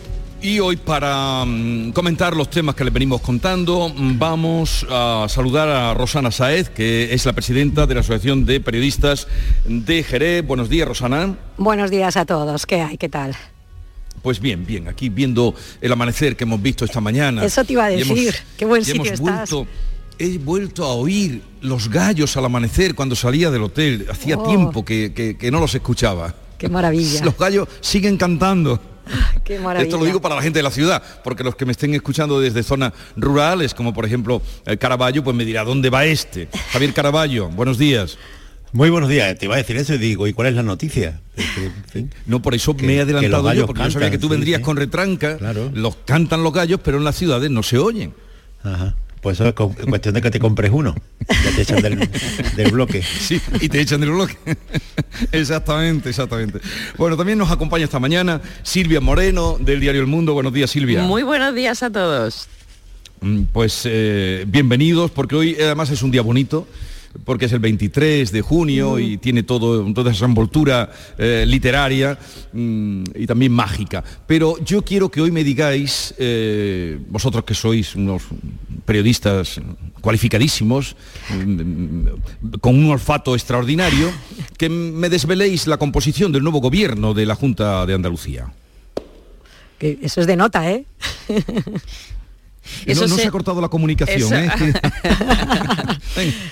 y hoy para mm, comentar los temas que les venimos contando, mm, vamos a saludar a Rosana Saez, que es la presidenta de la Asociación de Periodistas de Jerez. Buenos días, Rosana. Buenos días a todos. ¿Qué hay? ¿Qué tal? Pues bien, bien, aquí viendo el amanecer que hemos visto esta mañana. Eso te iba a decir, qué buen sitio. Vuelto, he vuelto a oír los gallos al amanecer cuando salía del hotel. Hacía Oh. tiempo que, que- que no los escuchaba. Qué maravilla. Los gallos siguen cantando. Qué maravilla. Esto lo digo para la gente de la ciudad, porque los que me estén escuchando desde zonas rurales, como por ejemplo el Caraballo, pues me dirá, ¿dónde va este? Javier Caraballo, buenos días. Muy buenos días, te iba a decir eso y digo, ¿y cuál es la noticia? No, por eso Que- me he adelantado los yo, gallos porque yo sabía que tú vendrías sí. con retranca, los cantan los gallos, pero en las ciudades no se oyen. Ajá. Pues eso es cu- cuestión de que te compres uno. Ya te echan del, del bloque. Sí, y te echan del bloque. exactamente, exactamente. Bueno, también nos acompaña esta mañana Silvia Moreno del diario El Mundo. Buenos días, Silvia. Muy buenos días a todos. Mm, Pues eh, bienvenidos, porque hoy además es un día bonito. Porque es el 23 de junio y tiene todo, toda esa envoltura eh, literaria mm, y también mágica. Pero yo quiero que hoy me digáis, eh, vosotros que sois unos periodistas cualificadísimos, mm, con un olfato extraordinario, que me desveléis la composición del nuevo gobierno de la Junta de Andalucía. Que eso es de nota, ¿eh? no, se... ha cortado la comunicación. ¿eh?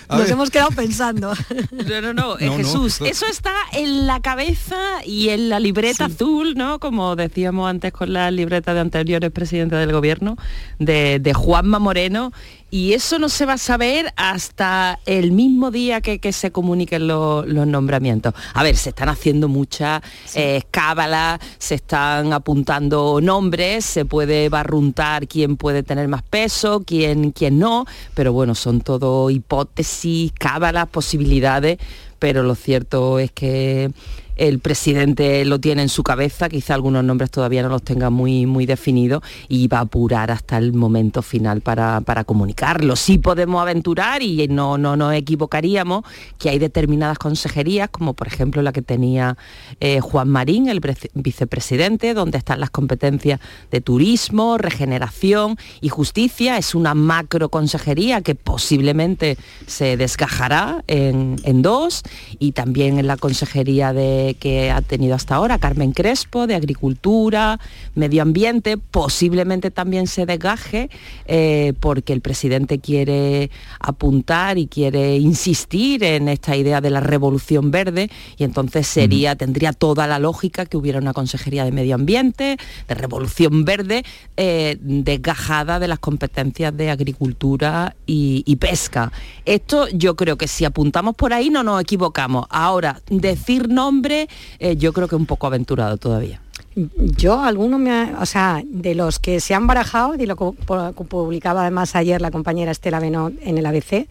Nos hemos quedado pensando. No, no, no, eh, Jesús, eso está en la cabeza y en la libreta azul, ¿no? Como decíamos antes con la libreta de anteriores presidentes del gobierno, de, de Juanma Moreno y eso no se va a saber hasta el mismo día que, se comuniquen los nombramientos. A ver, se están haciendo muchas eh, cábalas, se están apuntando nombres, se puede barruntar quién puede tener más peso, quién, quién no, pero bueno, son todo hipótesis, cábalas, posibilidades, pero lo cierto es que el presidente lo tiene en su cabeza, quizá algunos nombres todavía no los tenga muy, muy definidos y va a apurar hasta el momento final para, comunicarlo. Sí podemos aventurar y no, no nos equivocaríamos que hay determinadas consejerías, como por ejemplo la que tenía eh, Juan Marín, el vicepresidente, donde están las competencias de turismo, regeneración y justicia. Es una macro consejería que posiblemente se desgajará en, en dos y también en la consejería de que ha tenido hasta ahora, Carmen Crespo, de Agricultura, Medio Ambiente, posiblemente también se desgaje eh, porque el presidente quiere apuntar y quiere insistir en esta idea de la revolución verde y entonces sería, tendría toda la lógica que hubiera una consejería de Medio Ambiente, de revolución verde, eh, desgajada de las competencias de agricultura y, y pesca. Esto yo creo que si apuntamos por ahí no nos equivocamos. Ahora, decir nombre eh, yo creo que un poco aventurado todavía. Yo, alguno me o sea, de los que se han barajado, y lo publicaba además ayer la compañera Estela Beno en el ABC,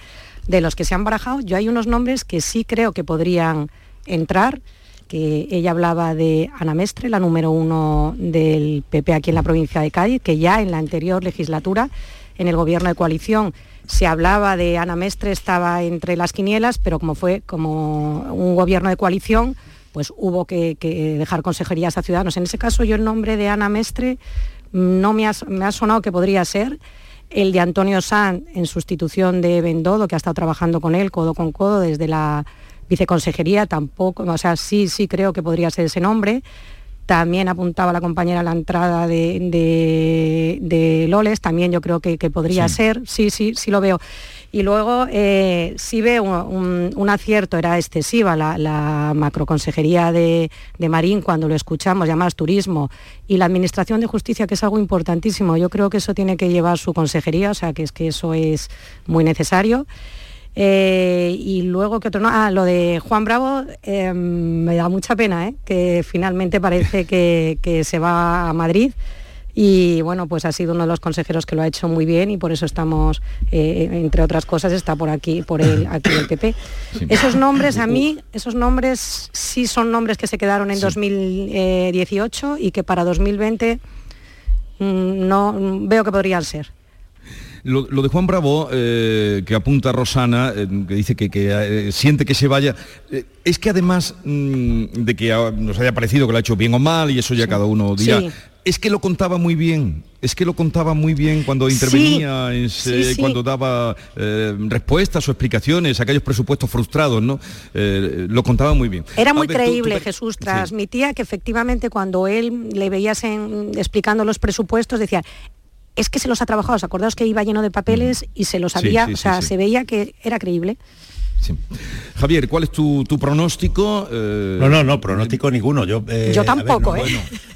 de los que se han barajado, yo hay unos nombres que sí creo que podrían entrar, que ella hablaba de Ana Mestre, la número uno del PP aquí en la provincia de Cádiz, que ya en la anterior legislatura, en el gobierno de coalición, se hablaba de Ana Mestre, estaba entre las quinielas, pero como fue como un gobierno de coalición, pues hubo que, dejar consejerías a ciudadanos. En ese caso yo el nombre de Ana Mestre no me ha, sonado que podría ser el de Antonio Sanz en sustitución de Bendodo, que ha estado trabajando con él codo con codo desde la viceconsejería, tampoco, o sea, sí, sí creo que podría ser ese nombre. También apuntaba la compañera la entrada de, Loles, también yo creo que, podría ser, sí, sí, sí lo veo. Y luego eh, sí ve un, acierto, era excesiva la, macroconsejería de, Marín cuando lo escuchamos, llamadas turismo, y la Administración de Justicia, que es algo importantísimo. Yo creo que eso tiene que llevar su consejería, o sea que es que eso es muy necesario. Eh, y luego que otro no, ah, lo de Juan Bravo eh, me da mucha pena, que finalmente parece que, que se va a Madrid. Y bueno, pues ha sido uno de los consejeros que lo ha hecho muy bien y por eso estamos, eh, entre otras cosas, está por aquí, por el, aquí el PP. Esos nombres, a mí, esos nombres sí son nombres que se quedaron en 2018 y que para 2020 mm, no veo que podrían ser. Lo, de Juan Bravo, eh, que apunta a Rosana, eh, que dice que, siente que se vaya, es que además mm, de que nos haya parecido que lo ha hecho bien o mal, y eso ya cada uno dirá, es que lo contaba muy bien, es que lo contaba muy bien cuando intervenía, cuando daba eh, respuestas o explicaciones a aquellos presupuestos frustrados, ¿no? Eh, lo contaba muy bien. Era muy creíble, Jesús, transmitía que efectivamente cuando él le veías explicando los presupuestos, decía, es que se los ha trabajado, ¿os acordaos que iba lleno de papeles y se los había, o sea, se veía que era creíble. Javier, ¿cuál es tu, pronóstico? Eh, no, no, no, pronóstico ninguno. Yo, Yo tampoco, ¿eh?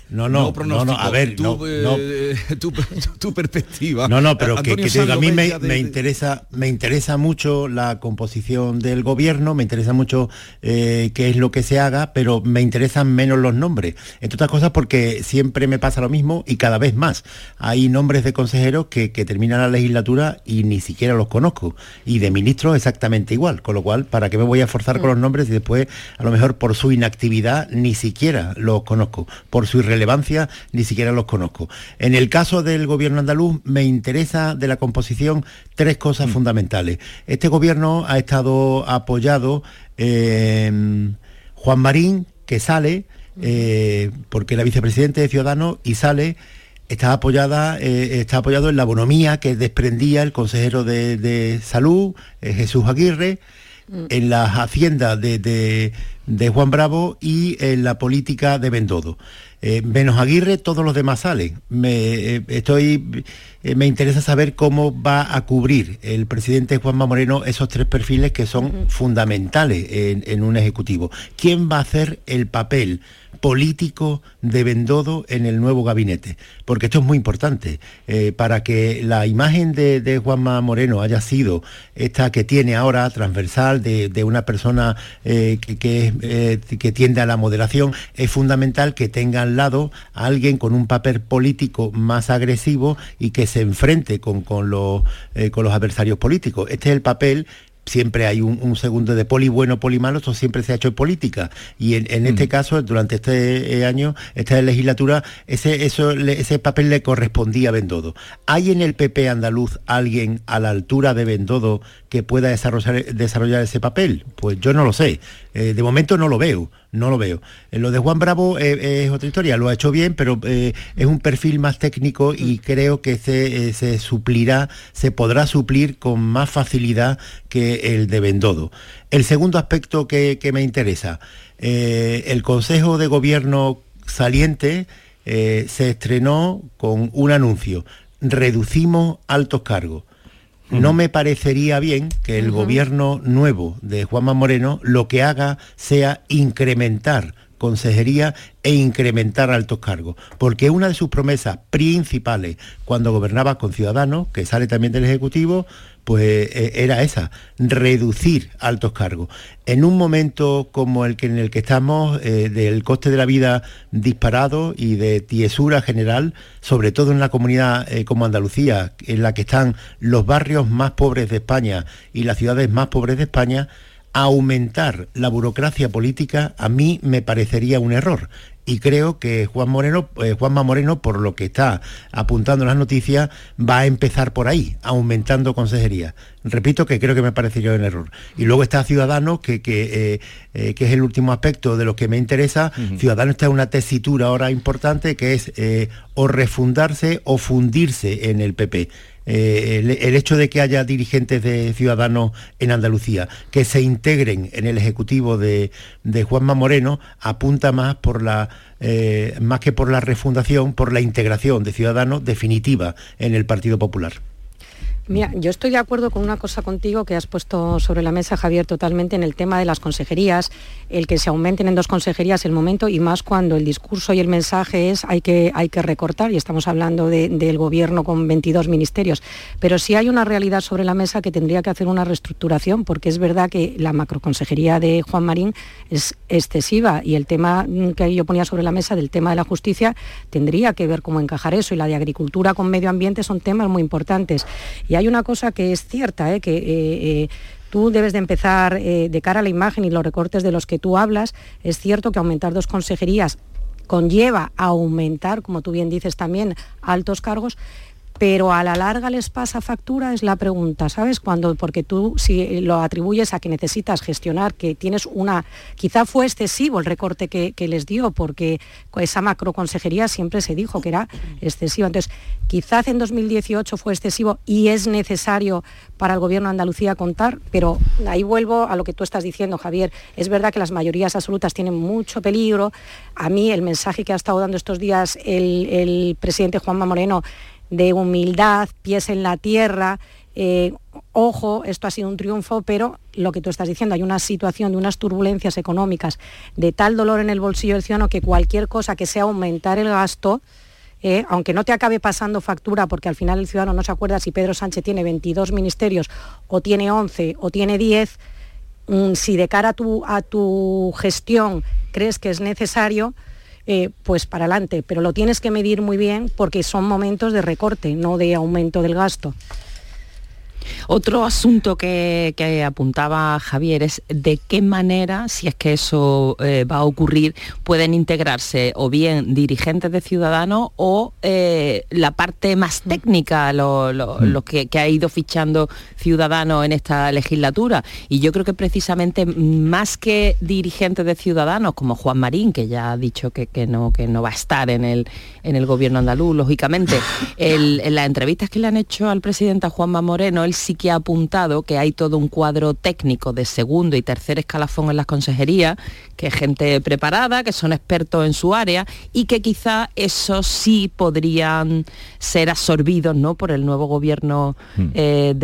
No, no, no, no, a ver, tu, eh, tu, perspectiva. No, no, pero que, a mí me, interesa, me interesa mucho la composición del gobierno, me interesa mucho eh, qué es lo que se haga, pero me interesan menos los nombres. Entre otras cosas porque siempre me pasa lo mismo y cada vez más. Hay nombres de consejeros que, terminan la legislatura y ni siquiera los conozco. Y de ministros exactamente igual. Con lo cual, ¿para qué me voy a forzar con los nombres y después, a lo mejor por su inactividad, ni siquiera los conozco? Por su irrelevancia, ni siquiera los conozco. En el caso del gobierno andaluz, me interesa de la composición tres cosas fundamentales. Este gobierno ha estado apoyado eh, Juan Marín, que sale, eh, porque era vicepresidente de Ciudadanos, y sale está apoyada eh, está apoyado en la bonomía que desprendía el consejero de, salud Jesús Aguirre mm. En las haciendas de, Juan Bravo y en la política de Bendodo. Menos Aguirre todos los demás salen. Me estoy me interesa saber cómo va a cubrir el presidente Juanma Moreno esos tres perfiles que son fundamentales en un ejecutivo. Quién va a hacer el papel político de Bendodo en el nuevo gabinete, porque esto es muy importante. Eh, para que la imagen de, Juanma Moreno haya sido esta que tiene ahora, transversal, de, una persona eh, eh, que, tiende a la moderación, es fundamental que tenga al lado a alguien con un papel político más agresivo y que se enfrente con, los, con los adversarios políticos. Este es el papel siempre hay un, segundo de poli bueno, poli malo, esto siempre se ha hecho en política. Y en, este mm. caso, durante este eh, año, esta legislatura, ese, eso, ese papel le correspondía a Bendodo. ¿Hay en el PP andaluz alguien a la altura de Bendodo que pueda desarrollar, desarrollar ese papel? Pues yo no lo sé. Eh, de momento no lo veo, no lo veo. Eh, lo de Juan Bravo es otra historia, lo ha hecho bien, pero es un perfil más técnico y creo que se, se suplirá, se podrá suplir con más facilidad que el de Bendodo. El segundo aspecto que, me interesa, el Consejo de Gobierno saliente se estrenó con un anuncio, reducimos altos cargos no me parecería bien que el gobierno nuevo de Juanma Moreno lo que haga sea incrementar consejería e incrementar altos cargos, porque una de sus promesas principales cuando gobernaba con Ciudadanos, que sale también del Ejecutivo, pues eh, era esa, reducir altos cargos. En un momento como el que en el que estamos, eh, del coste de la vida disparado y de tiesura general, sobre todo en la comunidad eh, como Andalucía, en la que están los barrios más pobres de España y las ciudades más pobres de España, aumentar la burocracia política a mí me parecería un error y creo que Juan Moreno, eh, Juanma Moreno, por lo que está apuntando en las noticias, va a empezar por ahí, aumentando consejería. Repito que creo que me parecería un error. Y luego está Ciudadanos, que, eh, eh, que, es el último aspecto de lo que me interesa. Ciudadanos está en una tesitura ahora importante que es o refundarse o fundirse en el PP. Eh, el, hecho de que haya dirigentes de Ciudadanos en Andalucía que se integren en el Ejecutivo de, Juanma Moreno apunta más por la eh, más que por la refundación, por la integración de Ciudadanos definitiva en el Partido Popular. Mira, yo estoy de acuerdo con una cosa contigo que has puesto sobre la mesa, Javier, totalmente en el tema de las consejerías, el que se aumenten en dos consejerías el momento y más cuando el discurso y el mensaje es hay que, hay que recortar y estamos hablando del gobierno con 22 ministerios. Pero sí hay una realidad sobre la mesa que tendría que hacer una reestructuración porque es verdad que la macroconsejería de Juan Marín es excesiva y el tema que yo ponía sobre la mesa del tema de la justicia tendría que ver cómo encajar eso y la de agricultura con medio ambiente son temas muy importantes hay una cosa que es cierta, ¿eh? que eh, eh, tú debes de empezar de cara a la imagen y los recortes de los que tú hablas. Es cierto que aumentar dos consejerías conlleva aumentar, como tú bien dices también, altos cargos, pero a la larga les pasa factura es la pregunta, ¿sabes? Cuando, porque tú si lo atribuyes a que necesitas gestionar, que tienes una, quizá fue excesivo el recorte que, les dio, porque esa macroconsejería siempre se dijo que era excesiva. Entonces, quizás en 2018 fue excesivo y es necesario para el gobierno de Andalucía contar, pero ahí vuelvo a lo que tú estás diciendo, Javier. Es verdad que las mayorías absolutas tienen mucho peligro. A mí el mensaje que ha estado dando estos días el, el presidente Juanma Moreno de humildad, pies en la tierra. Eh, ojo, esto ha sido un triunfo, pero lo que tú estás diciendo, hay una situación de unas turbulencias económicas, de tal dolor en el bolsillo del ciudadano que cualquier cosa que sea aumentar el gasto, eh, aunque no te acabe pasando factura, porque al final el ciudadano no se acuerda si Pedro Sánchez tiene 22 ministerios o tiene 11 o tiene 10, mm, si de cara a tu, a tu gestión crees que es necesario, eh, pues para adelante, pero lo tienes que medir muy bien porque son momentos de recorte, no de aumento del gasto. Otro asunto que, apuntaba Javier es de qué manera, si es que eso eh, va a ocurrir, pueden integrarse o bien dirigentes de Ciudadanos o eh, la parte más mm. técnica, lo, mm. que, ha ido fichando Ciudadanos en esta legislatura. Y yo creo que precisamente más que dirigentes de Ciudadanos, como Juan Marín, que ya ha dicho que, no, que no va a estar en el, en el gobierno andaluz, lógicamente, en las entrevistas que le han hecho al presidente Juanma Moreno, él sí que ha apuntado que hay todo un cuadro técnico de segundo y tercer escalafón en las consejerías, que es gente preparada, que son expertos en su área y que quizá esos sí podrían ser absorbidos ¿no? por el nuevo gobierno hmm. eh,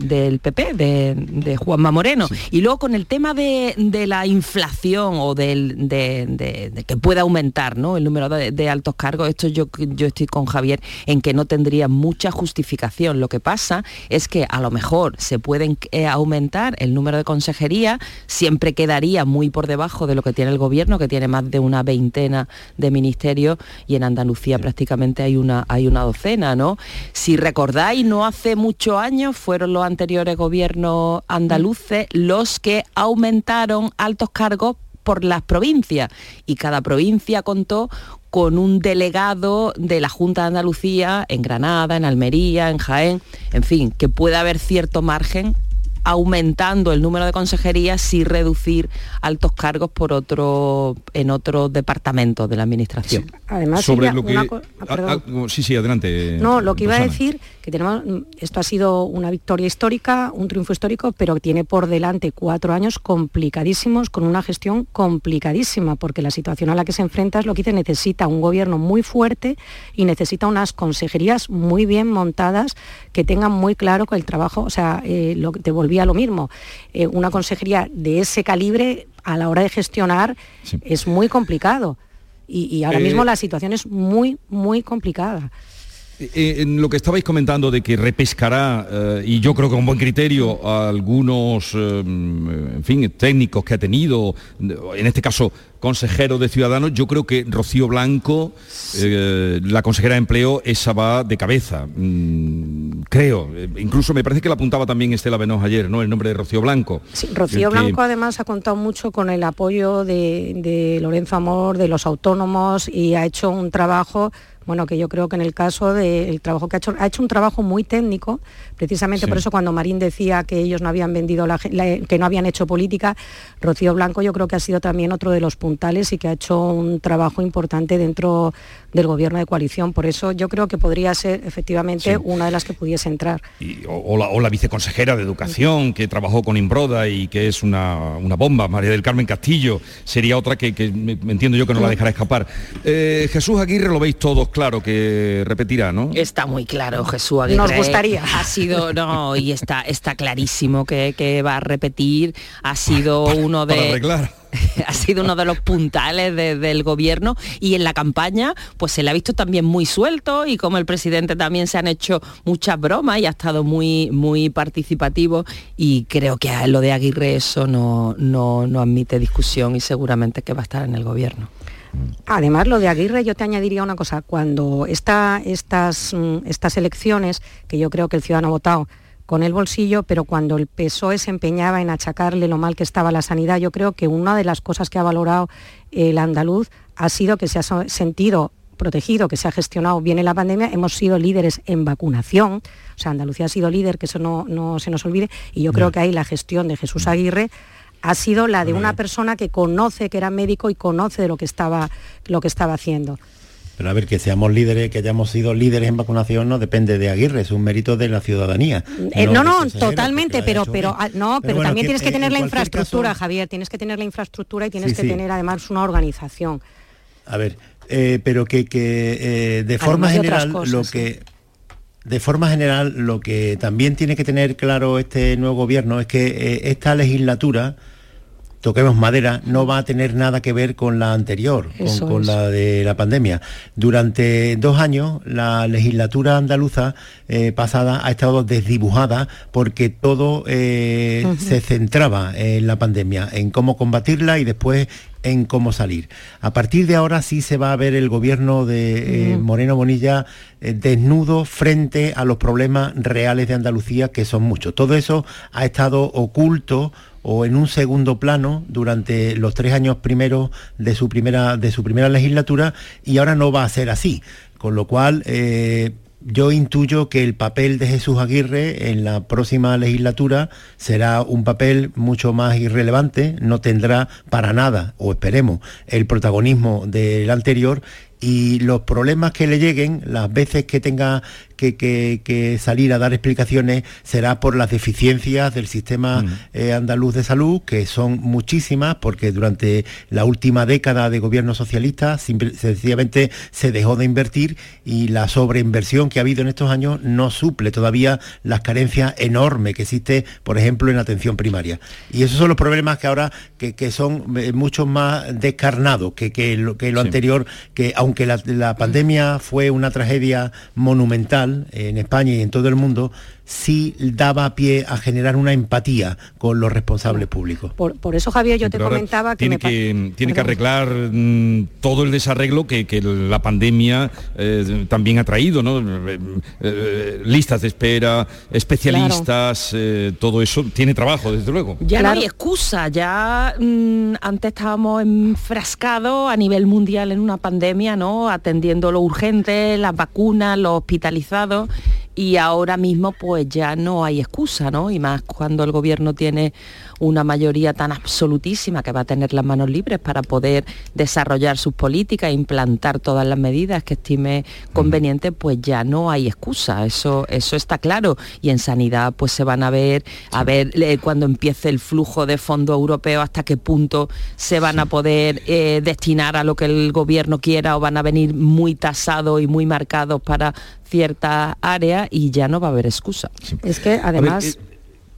del PP, de, Juanma Moreno. Y luego con el tema de, la inflación o del, de, que pueda aumentar ¿no? el número de, altos cargos, esto yo, yo estoy con Javier en que no tendría mucha justificación. Lo que pasa es que a lo mejor se pueden eh, aumentar el número de consejerías, siempre quedaría muy por debajo de lo que tiene el gobierno, que tiene más de una veintena de ministerios y en Andalucía prácticamente hay una, hay una docena, ¿no? Si recordáis, no hace muchos años fueron los anteriores gobiernos andaluces los que aumentaron altos cargos por las provincias y cada provincia contó con un delegado de la Junta de Andalucía en Granada, en Almería, en Jaén, en fin, que pueda haber cierto margen aumentando el número de consejerías y reducir altos cargos por otro en otros departamentos de la administración. Además, sobre lo que ah, ah, sí, sí, adelante. No, lo que iba a decir que tenemos esto ha sido una victoria histórica, un triunfo histórico, pero tiene por delante cuatro años complicadísimos con una gestión complicadísima, porque la situación a la que se enfrenta es lo que dice necesita un gobierno muy fuerte y necesita unas consejerías muy bien montadas que tengan muy claro que el trabajo, o sea, eh, lo que te lo mismo. Eh, una consejería de ese calibre a la hora de gestionar es muy complicado. Y, ahora mismo eh, la situación es muy, muy complicada. Eh, en lo que estabais comentando de que repescará, eh, y yo creo que con buen criterio, a algunos eh, en fin, técnicos que ha tenido, en este caso consejero de Ciudadanos, yo creo que Rocío Blanco, la consejera de Empleo, esa va de cabeza. Mm, creo. Incluso me parece que la apuntaba también Estela Benoz ayer, ¿no? El nombre de Rocío Blanco. Sí, Rocío Blanco además ha contado mucho con el apoyo de Lorenzo Amor, de los autónomos, y ha hecho un trabajo bueno, que yo creo que en el caso del trabajo que ha hecho, ha hecho un trabajo muy técnico, precisamente por eso cuando Marín decía que ellos no habían vendido, la, que no habían hecho política, Rocío Blanco yo creo que ha sido también otro de los puntales y que ha hecho un trabajo importante dentro del gobierno de coalición. Por eso yo creo que podría ser efectivamente una de las que pudiese entrar. o, la, viceconsejera de Educación, que trabajó con Imbroda y que es una, bomba, María del Carmen Castillo, sería otra que, me, entiendo yo que no la dejará escapar. Eh, Jesús Aguirre lo veis todos claro que repetirá, ¿no? Está muy claro, Jesús Aguirre. Nos gustaría. Ha sido, no, y está, está clarísimo que, va a repetir. Ha sido uno de... ha sido uno de los puntales del gobierno y en la campaña pues se le ha visto también muy suelto y como el presidente también se han hecho muchas bromas y ha estado muy, muy participativo y creo que lo de Aguirre eso no, no, no admite discusión y seguramente que va a estar en el gobierno. Además, lo de Aguirre, yo te añadiría una cosa, cuando estas, mm, estas elecciones, que yo creo que el ciudadano ha votado con el bolsillo, pero cuando el PSOE se empeñaba en achacarle lo mal que estaba la sanidad, yo creo que una de las cosas que ha valorado el andaluz ha sido que se ha sentido protegido, que se ha gestionado bien en la pandemia, hemos sido líderes en vacunación, o sea, Andalucía ha sido líder, que eso no, no se nos olvide, y yo creo que ahí la gestión de Jesús Aguirre ha sido la de una persona que conoce que era médico y conoce de lo que estaba, lo que estaba haciendo. Pero a ver, que seamos líderes, que hayamos sido líderes en vacunación no depende de Aguirre, es un mérito de la ciudadanía. Eh, no, no, totalmente, pero, pero, ah, no, pero, también tienes que tener la infraestructura, Javier, tienes que tener la infraestructura y tienes que tener además una organización. A ver, eh, pero que, que eh, de forma general lo que de forma general, lo que también tiene que tener claro este nuevo gobierno es que esta legislatura toquemos madera, no va a tener nada que ver con la anterior, con, la de la pandemia. Durante dos años la legislatura andaluza eh, pasada ha estado desdibujada porque todo eh, se centraba en la pandemia, en cómo combatirla y después en cómo salir. A partir de ahora sí se va a ver el gobierno de eh, Moreno Bonilla desnudo frente a los problemas reales de Andalucía, que son muchos. Todo eso ha estado oculto o en un segundo plano durante los tres años primeros de su primera, de su primera legislatura y ahora no va a ser así. Con lo cual, eh, yo intuyo que el papel de Jesús Aguirre en la próxima legislatura será un papel mucho más irrelevante, no tendrá para nada, o esperemos, el protagonismo del anterior y los problemas que le lleguen, las veces que tenga que, salir a dar explicaciones, será por las deficiencias del sistema mm. eh, andaluz de salud, que son muchísimas, porque durante la última década de gobierno socialista sencillamente se dejó de invertir y la sobreinversión que ha habido en estos años no suple todavía las carencias enormes que existe, por ejemplo, en atención primaria. Y esos son los problemas que ahora que, son eh, mucho más descarnados que, lo, que lo anterior, que aunque la, pandemia fue una tragedia monumental en España y en todo el mundo, sí daba pie a generar una empatía con los responsables públicos. Por, eso, Javier, yo te comentaba que... Tiene, que, tiene que arreglar mm, todo el desarreglo que, la pandemia eh, también ha traído, ¿no? Eh, eh, listas de espera, especialistas, todo eso tiene trabajo, desde luego. Ya no hay excusa, ya mm, antes estábamos enfrascados a nivel mundial en una pandemia, ¿no? Atendiendo lo urgente, las vacunas, los hospitalizados y ahora mismo pues ya no hay excusa, ¿no? Y más cuando el gobierno tiene una mayoría tan absolutísima que va a tener las manos libres para poder desarrollar sus políticas e implantar todas las medidas que estime conveniente, pues ya no hay excusa, eso, eso está claro. Y en sanidad pues se van a ver, a ver eh, cuando empiece el flujo de fondos europeos, hasta qué punto se van a poder eh, destinar a lo que el gobierno quiera o van a venir muy tasados y muy marcados para ciertas áreas y ya no va a haber excusa. Es que además... Eh,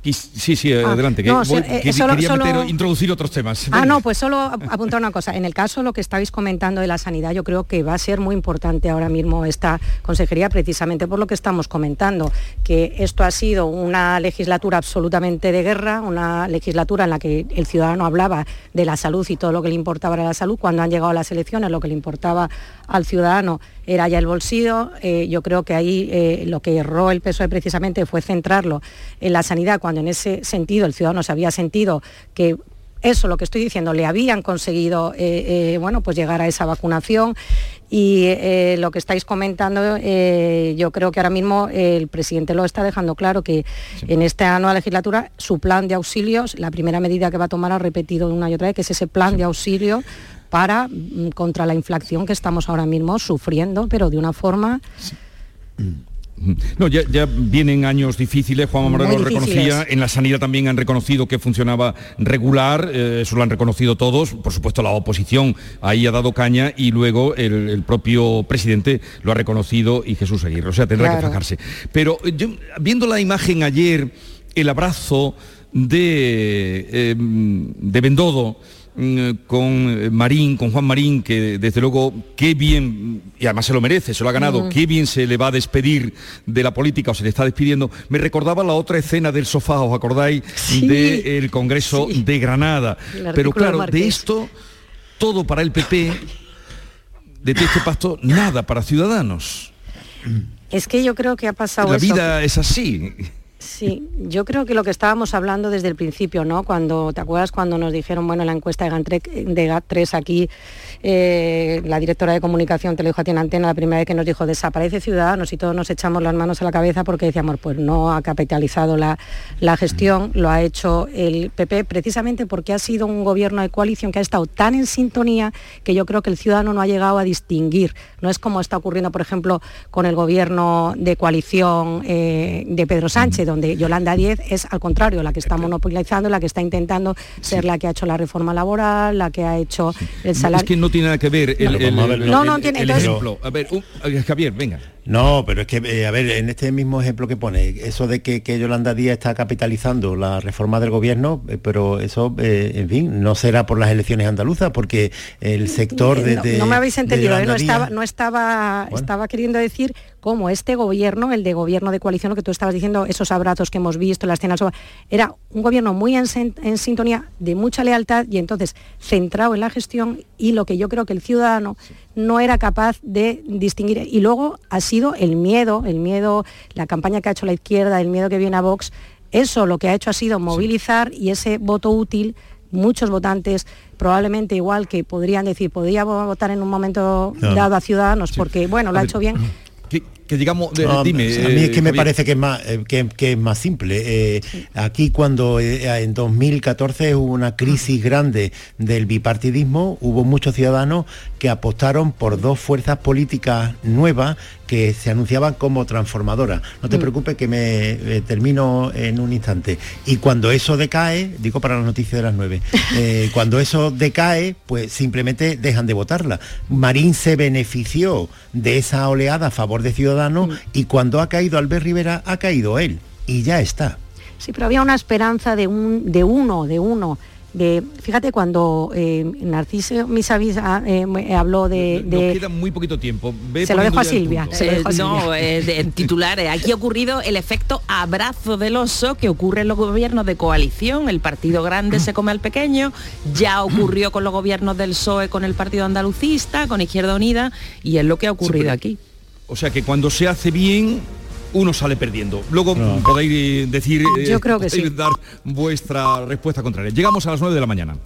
sí, sí, ah, adelante. Que eh, quería introducir otros temas. Ah, no, pues solo apuntar una cosa. En el caso lo que estáis comentando de la sanidad, yo creo que va a ser muy importante ahora mismo esta consejería, precisamente por lo que estamos comentando, que esto ha sido una legislatura absolutamente de guerra, una legislatura en la que el ciudadano hablaba de la salud y todo lo que le importaba era la salud. Cuando han llegado las elecciones, lo que le importaba al ciudadano. Era ya el bolsillo. Eh, yo creo que ahí eh, lo que erró el PSOE precisamente fue centrarlo en la sanidad, cuando en ese sentido el ciudadano se había sentido que eso, lo que estoy diciendo, le habían conseguido eh, bueno, pues llegar a esa vacunación. Y lo que estáis comentando, yo creo que ahora mismo el presidente lo está dejando claro que en esta nueva legislatura su plan de auxilios, la primera medida que va a tomar ha repetido una y otra vez, que es ese plan de auxilio para mm, contra la inflación que estamos ahora mismo sufriendo, pero de una forma... No, ya, vienen años difíciles, Juan Moreno lo reconocía, en la sanidad también han reconocido que funcionaba regular, eh, eso lo han reconocido todos, por supuesto la oposición ahí ha dado caña y luego el, propio presidente lo ha reconocido y Jesús Aguirre, o sea, tendrá que fajarse. Pero eh, yo, viendo la imagen ayer, el abrazo de, eh, de Bendodo, Mm, con eh, Marín, con Juan Marín, que desde luego qué bien, y además se lo merece, se lo ha ganado, qué bien se le va a despedir de la política o se le está despidiendo. Me recordaba la otra escena del sofá, ¿os acordáis? Del Congreso de Granada. Pero claro, de esto, todo para el PP, de este pasto, nada para Ciudadanos. Es que yo creo que ha pasado La vida es así. Sí, yo creo que lo que estábamos hablando desde el principio, ¿no? Cuando, ¿te acuerdas cuando nos dijeron, bueno, la encuesta de GAT3, aquí, eh, la directora de comunicación te lo dijo a ti en antena la primera vez que nos dijo, desaparece Ciudadanos y todos nos echamos las manos a la cabeza porque decíamos, pues no ha capitalizado la, gestión, lo ha hecho el PP precisamente porque ha sido un gobierno de coalición que ha estado tan en sintonía que yo creo que el ciudadano no ha llegado a distinguir. No es como está ocurriendo, por ejemplo, con el gobierno de coalición eh, de Pedro Sánchez, donde Yolanda Díez es al contrario, la que está monopolizando, la que está intentando ser la que ha hecho la reforma laboral, la que ha hecho el salario. Es que no tiene nada que ver el, no, no tiene, ejemplo. A ver, Javier, venga. No, pero es que, eh, a ver, en este mismo ejemplo que pone, eso de que, Yolanda Díaz está capitalizando la reforma del gobierno, eh, pero eso, eh, en fin, no será por las elecciones andaluzas, porque el sector de... no, me habéis entendido, no estaba, no estaba, estaba queriendo decir cómo este gobierno, el de gobierno de coalición, lo que tú estabas diciendo, esos abrazos que hemos visto, la escena, era un gobierno muy en, en sintonía, de mucha lealtad y entonces centrado en la gestión y lo que yo creo que el ciudadano no era capaz de distinguir. Y luego ha sido el miedo, el miedo, la campaña que ha hecho la izquierda, el miedo que viene a Vox, eso lo que ha hecho ha sido movilizar y ese voto útil muchos votantes probablemente igual que podrían decir podría votar en un momento dado a Ciudadanos porque bueno lo ha hecho bien que digamos, a mí es que eh, me parece que es más, eh, que, es más simple. Eh, aquí cuando en 2014 hubo una crisis grande del bipartidismo, hubo muchos ciudadanos que apostaron por dos fuerzas políticas nuevas que se anunciaban como transformadoras. No te mm. preocupes que me termino en un instante. Y cuando eso decae, digo para las noticias de las nueve, cuando eso decae, pues simplemente dejan de votarla. Marín se benefició de esa oleada a favor de Ciudadanos Y cuando ha caído Albert Rivera ha caído él y ya está. Sí, pero había una esperanza de, un, de uno, de uno, de, fíjate cuando eh, Narciso Misavis ah, eh, habló de, Nos queda muy poquito tiempo. se, lo dejo a Silvia. no, en titular, aquí ha ocurrido el efecto abrazo del oso que ocurre en los gobiernos de coalición. El partido grande se come al pequeño. Ya ocurrió con los gobiernos del PSOE, con el partido andalucista, con Izquierda Unida, y es lo que ha ocurrido aquí. O sea que cuando se hace bien, uno sale perdiendo. Luego podéis decir, Yo creo que dar vuestra respuesta contraria. Llegamos a las 9 de la mañana.